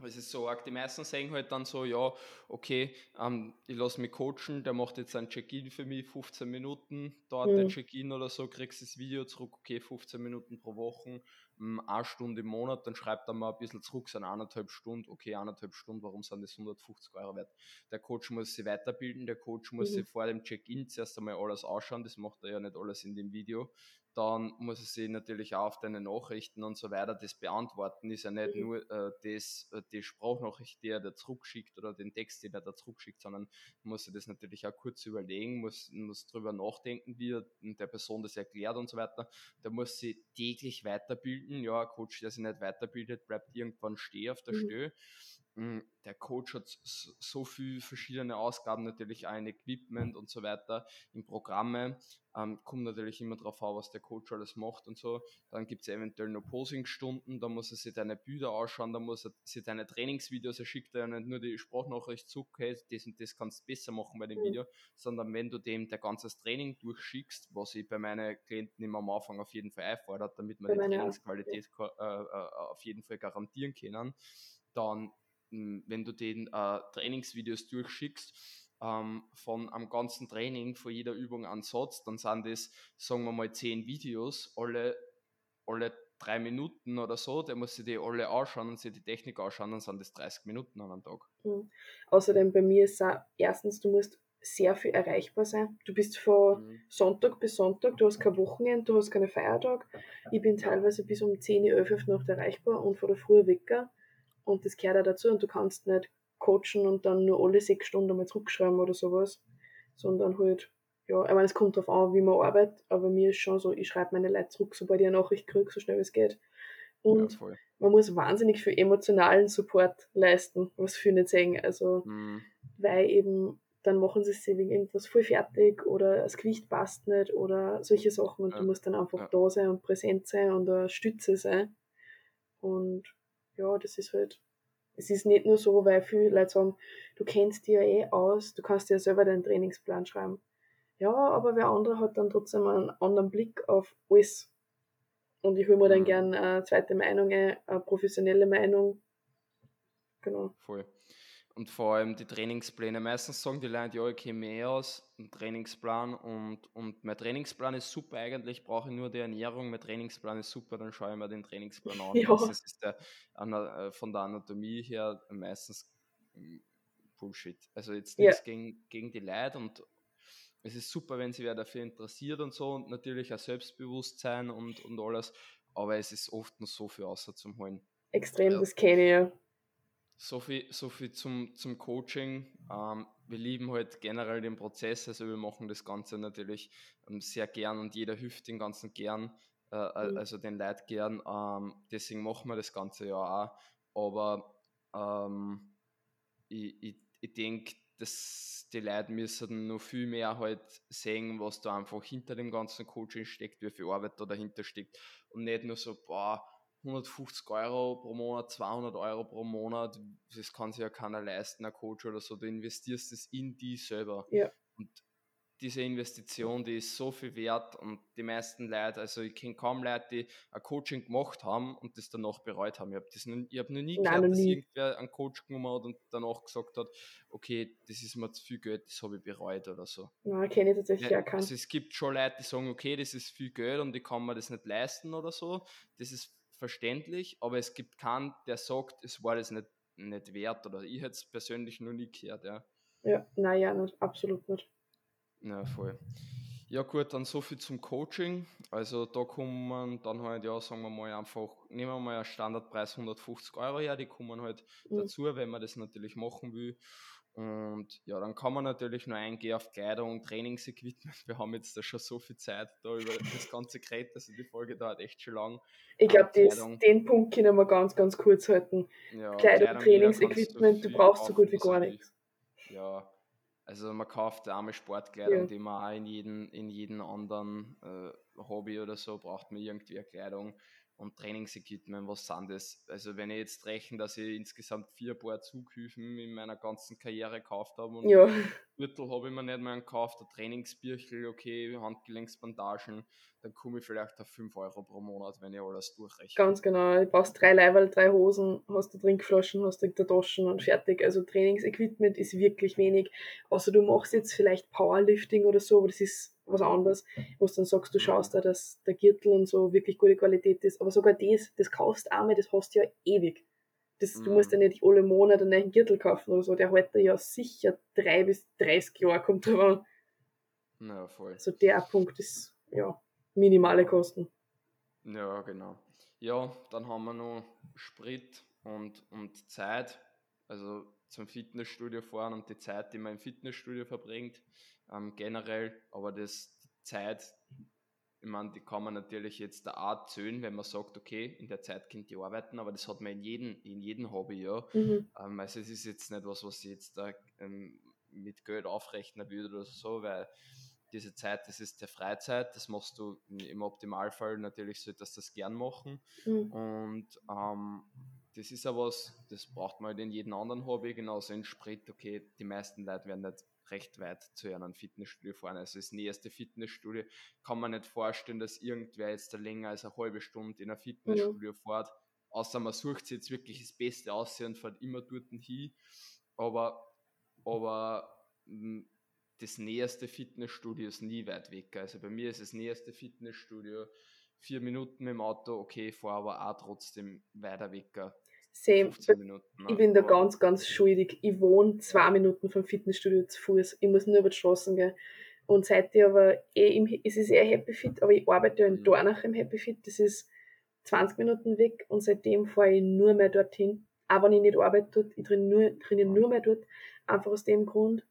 Es ist so arg, die meisten sagen halt dann so, ja, okay, ähm, ich lasse mich coachen, der macht jetzt ein Check-in für mich, 15 Minuten, dauert mhm. der Check-in oder so, kriegst das Video zurück, okay, 15 Minuten pro Woche, ähm, eine Stunde im Monat, dann schreibt er mal ein bisschen zurück, sind eineinhalb Stunden, okay, eineinhalb Stunden, warum sind das 150 Euro wert? Der Coach muss sich weiterbilden, der Coach muss mhm. sich vor dem Check-in zuerst einmal alles ausschauen, das macht er ja nicht alles in dem Video, dann muss er sich natürlich auch auf deine Nachrichten und so weiter das beantworten. Ist ja nicht mhm. nur äh, das, äh, die Sprachnachricht, die er da zurückschickt oder den Text, den er da zurückschickt, sondern muss er das natürlich auch kurz überlegen, muss, muss drüber nachdenken, wie er der Person das erklärt und so weiter. Da muss sie täglich weiterbilden. Ja, ein Coach, der sich nicht weiterbildet, bleibt irgendwann stehen auf der mhm. Stelle. Hm, der Coach hat so viele verschiedene Ausgaben, natürlich ein Equipment und so weiter in Programme. Ähm, kommt natürlich immer darauf an, was der Coach alles macht und so. Dann gibt es eventuell noch Posingstunden, da muss er sich deine Bilder ausschauen, da muss er sich deine Trainingsvideos, er schickt dir ja nicht nur die Sprachnachricht zu, okay, das und das kannst du besser machen bei dem mhm. Video, sondern wenn du dem der ganzes Training durchschickst, was ich bei meinen Klienten immer am Anfang auf jeden Fall einfordert, damit wir die Trainingsqualität äh, äh, auf jeden Fall garantieren können, dann wenn du den äh, Trainingsvideos durchschickst, ähm, von am ganzen Training, vor jeder Übung einen Satz, dann sind das, sagen wir mal, zehn Videos, alle, alle drei Minuten oder so, der muss sich die alle anschauen und sich die Technik anschauen, dann sind das 30 Minuten an einem Tag. Mhm. Außerdem bei mir ist auch, erstens, du musst sehr viel erreichbar sein. Du bist von mhm. Sonntag bis Sonntag, du hast kein Wochenende, du hast keine Feiertag. Ich bin teilweise bis um 10, 11 Uhr Nacht erreichbar und von der Früh Wecker und das gehört auch dazu und du kannst nicht coachen und dann nur alle sechs Stunden mal zurückschreiben oder sowas, sondern halt, ja, ich meine, es kommt darauf an, wie man arbeitet, aber mir ist schon so, ich schreibe meine Leute zurück, sobald ich eine Nachricht kriege, so schnell wie es geht. Und ja, man muss wahnsinnig viel emotionalen Support leisten, was viele nicht sagen. Also, mhm. weil eben dann machen sie sich wegen irgendwas voll fertig oder das Gewicht passt nicht oder solche Sachen und ja. du musst dann einfach ja. da sein und präsent sein und eine Stütze sein. Und ja, das ist halt, es ist nicht nur so, weil viele Leute sagen, du kennst dich ja eh aus, du kannst dir ja selber deinen Trainingsplan schreiben. Ja, aber wer andere hat dann trotzdem einen anderen Blick auf alles. Und ich hole mir dann mhm. gern eine zweite Meinung, eine professionelle Meinung. Genau. Voll. Und vor allem die Trainingspläne. Meistens sagen die Leute, ja, ich kenne mehr aus, einen Trainingsplan und, und mein Trainingsplan ist super eigentlich, brauche ich nur die Ernährung, mein Trainingsplan ist super, dann schaue ich mir den Trainingsplan an. Ja. Das ist der, äh, von der Anatomie her meistens hm, Bullshit. Also jetzt nichts ja. gegen, gegen die Leute und es ist super, wenn sie wer dafür interessiert und so und natürlich auch Selbstbewusstsein und, und alles, aber es ist oft noch so viel außer zum Holen. Extrem, ja. das kenne ich ja. So viel, so viel zum, zum Coaching. Ähm, wir lieben halt generell den Prozess, also wir machen das Ganze natürlich ähm, sehr gern und jeder hilft den Ganzen gern, äh, mhm. also den Leuten gern. Ähm, deswegen machen wir das Ganze ja auch. Aber ähm, ich, ich, ich denke, dass die Leute müssen noch viel mehr halt sehen, was da einfach hinter dem ganzen Coaching steckt, wie viel Arbeit da dahinter steckt und nicht nur so, boah, 150 Euro pro Monat, 200 Euro pro Monat, das kann sich ja keiner leisten, ein Coach oder so, du investierst es in die selber. Ja. Und diese Investition, die ist so viel wert und die meisten Leute, also ich kenne kaum Leute, die ein Coaching gemacht haben und das danach bereut haben. Ich habe hab noch nie Nein, gehört, dass nie. irgendwer einen Coach genommen hat und danach gesagt hat, okay, das ist mir zu viel Geld, das habe ich bereut oder so. Nein, kenne ich tatsächlich ja, auch keinen. Also es gibt schon Leute, die sagen, okay, das ist viel Geld und ich kann mir das nicht leisten oder so. Das ist verständlich, aber es gibt keinen, der sagt, es war das nicht, nicht wert oder ich hätte es persönlich noch nie gehört, ja. Ja, naja, nicht, absolut nicht. Ja, voll. Ja gut, dann so viel zum Coaching. Also da kommen dann halt, ja, sagen wir mal einfach, nehmen wir mal einen Standardpreis 150 Euro her, die kommen halt mhm. dazu, wenn man das natürlich machen will. Und ja, dann kann man natürlich nur eingehen auf Kleidung, Trainingsequipment. Wir haben jetzt da schon so viel Zeit da über das ganze Gerät, also die Folge dauert echt schon lang. Ich glaube, den Punkt können wir ganz, ganz kurz halten. Ja, Kleidung, Kleidung Trainingsequipment, du brauchst so gut wie gar nichts. Ja, also man kauft arme Sportkleidung, ja. die man auch in jedem in jeden anderen äh, Hobby oder so braucht man irgendwie eine Kleidung und Trainingsequipment, was sind das? Also wenn ich jetzt rechne, dass ich insgesamt vier Paar Zughüfen in meiner ganzen Karriere gekauft habe und ja. Gürtel habe ich mir nicht mehr gekauft, der Trainingsbirchel, okay, Handgelenksbandagen, dann komme ich vielleicht auf 5 Euro pro Monat, wenn ich alles durchrechne. Ganz genau. Du brauchst drei Leiberl, drei Hosen, hast du Trinkflaschen, hast du Taschen und fertig. Also Trainingsequipment ist wirklich wenig. Außer du machst jetzt vielleicht Powerlifting oder so, aber das ist was anderes, wo du dann sagst, du schaust da, dass der Gürtel und so wirklich gute Qualität ist. Aber sogar das, das kaufst du einmal, das hast du ja ewig. Das, mhm. Du musst ja nicht alle Monate einen neuen Gürtel kaufen oder so. Der hält ja sicher drei bis 30 Jahre, kommt drauf an. Ja, voll. Also der Punkt ist, ja, minimale Kosten. Ja, genau. Ja, dann haben wir noch Sprit und, und Zeit. Also zum Fitnessstudio fahren und die Zeit, die man im Fitnessstudio verbringt, ähm, generell. Aber das, die Zeit, ich meine, die kann man natürlich jetzt da auch zählen, wenn man sagt, okay, in der Zeit könnt ihr arbeiten, aber das hat man in jedem, in jedem Hobby, ja. Mhm. Ähm, also es ist jetzt nicht was, was ich jetzt da ähm, mit Geld aufrechnen würde oder so, weil diese Zeit, das ist der Freizeit, das machst du im Optimalfall natürlich, solltest du das gern machen. Mhm. Und ähm, das ist ja was, das braucht man halt in jedem anderen Hobby, genauso in Sprit, okay, die meisten Leute werden nicht recht weit zu einem Fitnessstudio fahren. Also das nächste Fitnessstudio kann man nicht vorstellen, dass irgendwer jetzt da länger als eine halbe Stunde in ein Fitnessstudio mhm. fährt. Außer man sucht sich jetzt wirklich das Beste aus und fährt immer dort hin. Aber, aber hm, das nächste Fitnessstudio ist nie weit weg. Also bei mir ist das nächste Fitnessstudio vier Minuten mit dem Auto, okay, fahre aber auch trotzdem weiter weg. Same. Minuten, ne? Ich bin da ganz, ganz schuldig. Ich wohne zwei Minuten vom Fitnessstudio zu Fuß. Ich muss nur über die Straßen gehen. Und seit ich aber eh im, es ist eher Happy Fit, aber ich arbeite ja in mhm. Dornach im Happy Fit, das ist 20 Minuten weg und seitdem fahre ich nur mehr dorthin. Auch wenn ich nicht arbeite dort, ich trainiere nur, trainiere nur mehr dort. Einfach aus dem Grund,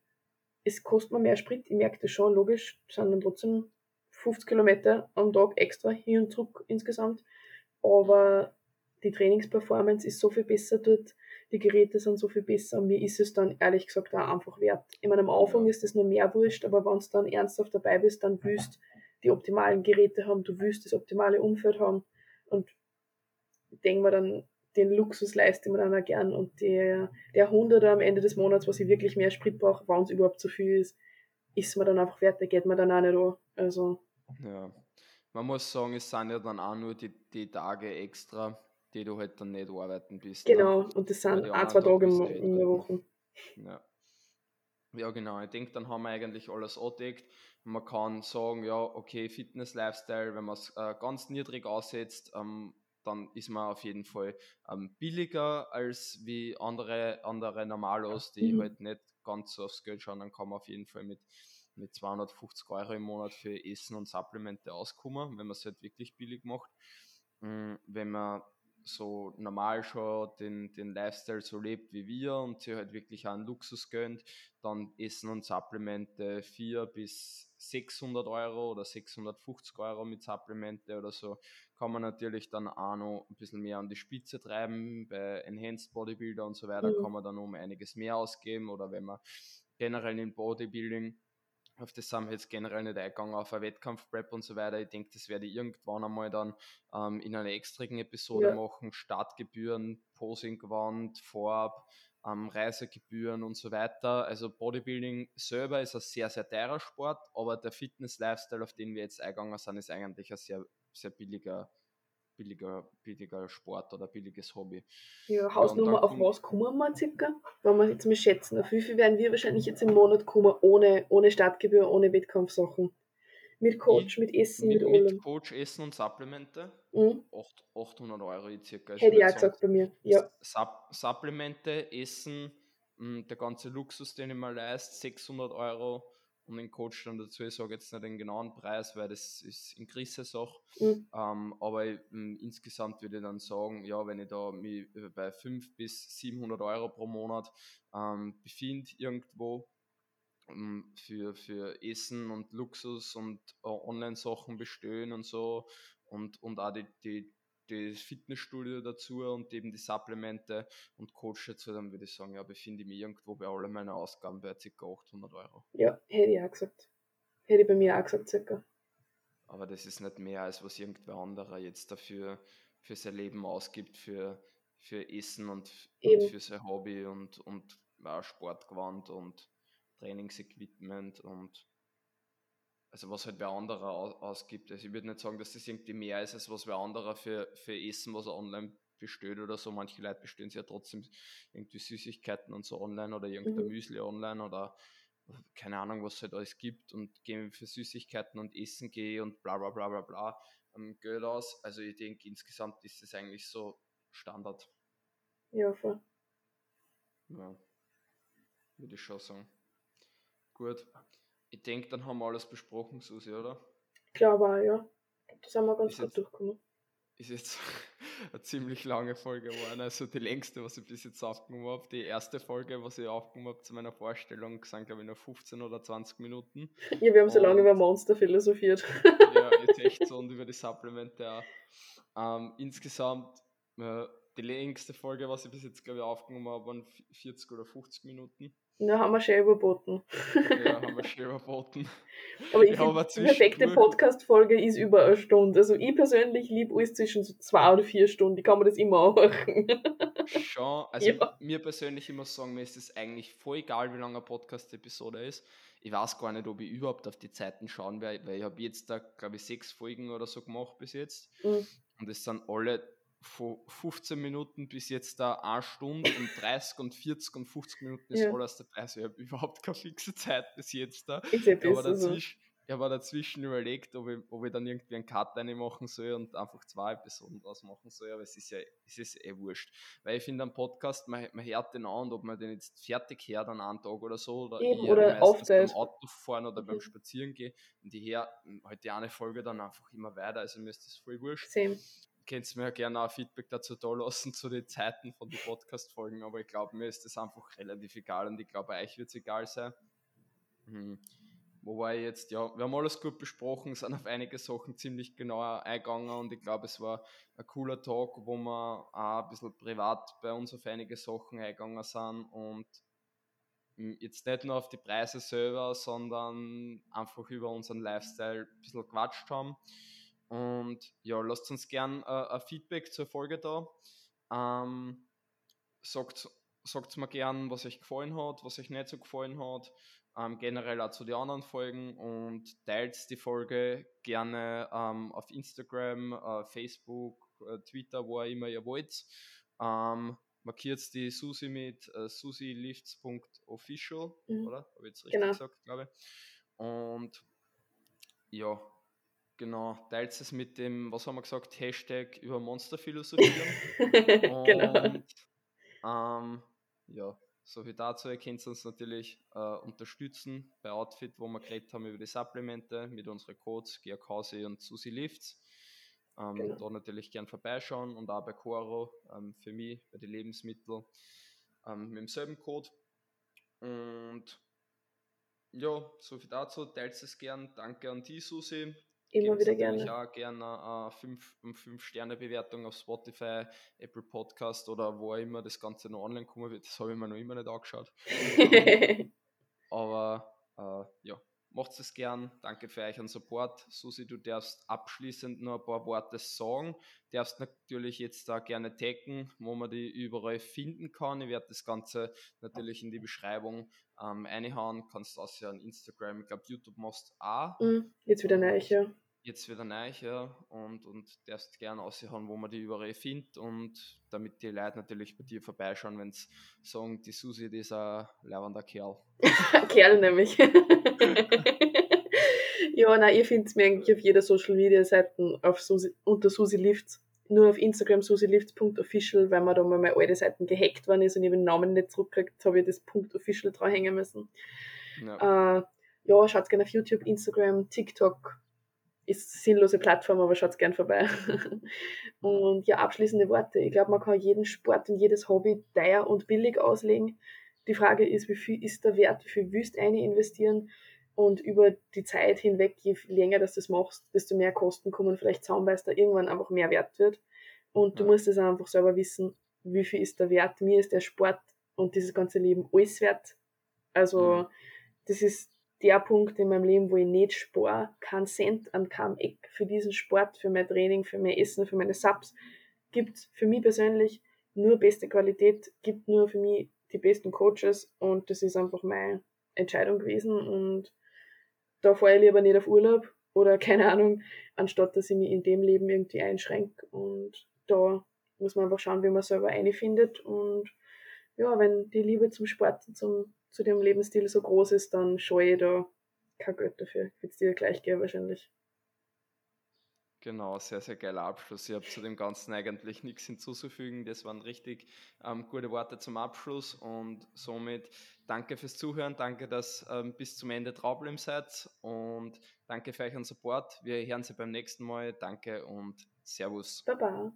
es kostet mir mehr Sprit, ich merke das schon, logisch, sind dann trotzdem 50 Kilometer am Tag extra hin und zurück insgesamt. Aber die Trainingsperformance ist so viel besser dort, die Geräte sind so viel besser. Und mir ist es dann ehrlich gesagt auch einfach wert. Ich meine, am Anfang ist es nur mehr wurscht, aber wenn du dann ernsthaft dabei bist, dann willst die optimalen Geräte haben, du willst das optimale Umfeld haben. Und ich denke mir dann, den Luxus leiste ich mir dann auch gern. Und der, der Hunderter am Ende des Monats, was ich wirklich mehr Sprit brauche, wenn es überhaupt zu viel ist, ist mir dann einfach wert, der geht mir dann auch nicht an. Also. Ja, man muss sagen, es sind ja dann auch nur die, die Tage extra, die du halt dann nicht arbeiten bist. Ne? Genau, ne? und das sind ein, zwei Tage in, in der Woche. Ja. Ja, genau. Ich denke, dann haben wir eigentlich alles angedeckt. Man kann sagen, ja, okay, Fitness-Lifestyle, wenn man es äh, ganz niedrig aussetzt, ähm, dann ist man auf jeden Fall ähm, billiger als wie andere, andere Normalos, die mhm. halt nicht ganz so aufs Geld schauen. Dann kann man auf jeden Fall mit, mit 250 Euro im Monat für Essen und Supplemente auskommen, wenn man es halt wirklich billig macht. Mhm, wenn man so normal schon den, den Lifestyle so lebt wie wir und sich halt wirklich einen Luxus gönnt, dann Essen und Supplemente 4 bis 600 Euro oder 650 Euro mit Supplemente oder so, kann man natürlich dann auch noch ein bisschen mehr an die Spitze treiben. Bei Enhanced Bodybuilder und so weiter mhm. kann man dann um einiges mehr ausgeben oder wenn man generell in Bodybuilding auf das sind wir jetzt generell nicht eingegangen, auf eine Wettkampfprep und so weiter. Ich denke, das werde ich irgendwann einmal dann ähm, in einer extrigen Episode ja. machen. Startgebühren, Posinggewand, Vorab, ähm, Reisegebühren und so weiter. Also Bodybuilding selber ist ein sehr, sehr teurer Sport, aber der Fitness-Lifestyle, auf den wir jetzt eingegangen sind, ist eigentlich ein sehr, sehr billiger billiger, billiger Sport oder billiges Hobby. Ja, Hausnummer, auf was kommen wir circa? Wenn wir jetzt mal schätzen, auf wie viel werden wir wahrscheinlich jetzt im Monat kommen, ohne, ohne Startgebühr, ohne Wettkampfsachen? Mit Coach, mit Essen, mit, mit allem. Coach, Essen und Supplemente. Mhm. 800 Euro circa. Hätte ich auch gesagt bei mir, ja. Supp Supplemente, Essen, hm, der ganze Luxus, den ich mal leiste, 600 Euro und den Coach dann dazu. Ich sage jetzt nicht den genauen Preis, weil das ist in Grisse Sache. Mhm. Ähm, aber ich, m, insgesamt würde ich dann sagen, ja, wenn ich da mich bei 500 bis 700 Euro pro Monat ähm, befinde irgendwo um, für, für Essen und Luxus und uh, Online-Sachen bestellen und so und, und auch die, die das Fitnessstudio dazu und eben die Supplemente und Coach dazu, dann würde ich sagen, ja, befinde ich mich irgendwo bei allen meinen Ausgaben bei ca. 800 Euro. Ja, hätte ich auch gesagt. Hätte ich bei mir auch gesagt, circa. Aber das ist nicht mehr, als was irgendwer anderer jetzt dafür für sein Leben ausgibt, für, für Essen und, und für sein Hobby und, und ja, Sportgewand und Trainingsequipment und also was halt wer anderer ausgibt. Also ich würde nicht sagen, dass das irgendwie mehr ist, als was wer anderer für, für Essen, was er online bestellt oder so. Manche Leute bestellen sich ja trotzdem irgendwie Süßigkeiten und so online oder irgendein mhm. Müsli online oder keine Ahnung, was es halt alles gibt und gehen für Süßigkeiten und Essen gehe und bla bla bla bla bla ähm, Geld aus. Also ich denke, insgesamt ist das eigentlich so Standard. Ja, voll. Ja, würde ich schon sagen. Gut. Ich denke, dann haben wir alles besprochen, Susi, oder? Glaube auch, ja. Das haben wir ganz ist gut jetzt, durchgekommen. Ist jetzt eine ziemlich lange Folge geworden. Also die längste, was ich bis jetzt aufgenommen habe. Die erste Folge, was ich aufgenommen habe zu meiner Vorstellung, sind glaube ich noch 15 oder 20 Minuten. Ja, wir haben so lange über Monster philosophiert. Ja, jetzt echt so und über die Supplemente auch. Ähm, insgesamt, äh, die längste Folge, was ich bis jetzt glaube ich aufgenommen habe, waren 40 oder 50 Minuten. Na, haben wir schon überboten. Ja, haben wir schon überboten. Aber ich finde, die perfekte Podcast-Folge ist über eine Stunde. Also ich persönlich liebe alles zwischen so zwei oder vier Stunden. Ich kann mir das immer anhören. Schon. Also ja. mir persönlich immer sagen, mir ist es eigentlich voll egal, wie lange eine Podcast-Episode ist. Ich weiß gar nicht, ob ich überhaupt auf die Zeiten schauen werde, weil ich habe jetzt da, glaube ich, sechs Folgen oder so gemacht bis jetzt. Mhm. Und es sind alle von 15 Minuten bis jetzt da eine Stunde und 30 und 40 und 50 Minuten ist ja. alles dabei. Also ich habe überhaupt keine fixe Zeit bis jetzt da. Ich, aber dazwischen, ich habe dazwischen überlegt, ob ich, ob ich dann irgendwie einen Cut machen soll und einfach zwei Episoden draus machen soll, aber es ist ja es ist eh wurscht. Weil ich finde, am Podcast, man, man hört den an, ob man den jetzt fertig hört an einem Tag oder so, oder, Eben, oder beim Auto fahren oder mhm. beim Spazieren gehen und ich höre halt die eine Folge dann einfach immer weiter, also mir ist das voll wurscht. Same könnt mir gerne auch Feedback dazu da lassen zu den Zeiten von den Podcast-Folgen, aber ich glaube, mir ist das einfach relativ egal und ich glaube, euch wird es egal sein. Hm. Wobei jetzt, ja, wir haben alles gut besprochen, sind auf einige Sachen ziemlich genau eingegangen und ich glaube, es war ein cooler Tag, wo wir auch ein bisschen privat bei uns auf einige Sachen eingegangen sind und hm, jetzt nicht nur auf die Preise selber, sondern einfach über unseren Lifestyle ein bisschen quatscht haben. Und ja, lasst uns gern äh, ein Feedback zur Folge da. Ähm, sagt, sagt mir gern, was euch gefallen hat, was euch nicht so gefallen hat. Ähm, generell auch zu den anderen Folgen und teilt die Folge gerne ähm, auf Instagram, äh, Facebook, äh, Twitter, wo auch immer ihr wollt. Ähm, markiert die Susi mit äh, susilifts.official, mhm. oder? Habe ich jetzt richtig genau. gesagt, glaube ich. Und ja, Genau, teilt es mit dem, was haben wir gesagt, Hashtag über Monster philosophieren. genau. Ähm, ja, so viel dazu. Ihr könnt uns natürlich äh, unterstützen bei Outfit, wo wir geredet haben über die Supplemente mit unseren Codes GRKC und Susi Lifts. Ähm, genau. Da natürlich gern vorbeischauen und auch bei Coro ähm, für mich bei den Lebensmitteln ähm, mit demselben Code. Und ja, so viel dazu. Teilt es gern. Danke an die Susi. Immer wieder gerne. Ich auch gerne äh, 5-Sterne-Bewertung auf Spotify, Apple Podcast oder wo auch immer das Ganze noch online kommen wird. Das habe ich mir noch immer nicht angeschaut. Aber äh, ja, macht es gern. Danke für euch und Support. Susi, du darfst abschließend noch ein paar Worte sagen. Du darfst natürlich jetzt da gerne taggen, wo man die überall finden kann. Ich werde das Ganze natürlich in die Beschreibung ähm, einhauen. Kannst du auch ja an Instagram, ich glaube YouTube machst auch. Mm, jetzt wieder neu, ja jetzt wieder neu, ja, und, und darfst gerne aussehen, wo man die überall findet und damit die Leute natürlich bei dir vorbeischauen, wenn sie sagen, die Susi, die ist ein leibender Kerl. Kerl nämlich. ja, nein, ihr findet mir eigentlich auf jeder Social Media Seite auf Susi, unter Susi Lifts. Nur auf Instagram susilifts.official, weil mir da mal meine alte Seiten gehackt worden ist und ich den Namen nicht zurückgekriegt habe, ich das .official dranhängen müssen. Ja. Äh, ja, schaut gerne auf YouTube, Instagram, TikTok, ist sinnlose Plattform, aber schaut gern vorbei. und ja, abschließende Worte. Ich glaube, man kann jeden Sport und jedes Hobby teuer und billig auslegen. Die Frage ist, wie viel ist der Wert, wie viel willst eine investieren? Und über die Zeit hinweg, je länger dass du das machst, desto mehr Kosten kommen vielleicht zusammen, weil es da irgendwann einfach mehr wert wird. Und du musst es einfach selber wissen, wie viel ist der Wert. Mir ist der Sport und dieses ganze Leben alles wert. Also, das ist der Punkt in meinem Leben, wo ich nicht spare, keinen Cent an keinem Eck für diesen Sport, für mein Training, für mein Essen, für meine Subs, gibt für mich persönlich nur beste Qualität, gibt nur für mich die besten Coaches und das ist einfach mein Entscheidung gewesen und da fahre ich lieber nicht auf Urlaub oder keine Ahnung, anstatt dass ich mich in dem Leben irgendwie einschränke. Und da muss man einfach schauen, wie man selber einfindet. Und ja, wenn die Liebe zum Sport, zum, zu dem Lebensstil so groß ist, dann scheue ich da kein Geld dafür. Wird es dir gleich geben wahrscheinlich. Genau, sehr, sehr geiler Abschluss. Ich habe zu dem Ganzen eigentlich nichts hinzuzufügen. Das waren richtig ähm, gute Worte zum Abschluss und somit danke fürs Zuhören. Danke, dass ähm, bis zum Ende draufbleiben seid und danke für euren Support. Wir hören Sie beim nächsten Mal. Danke und Servus. Baba.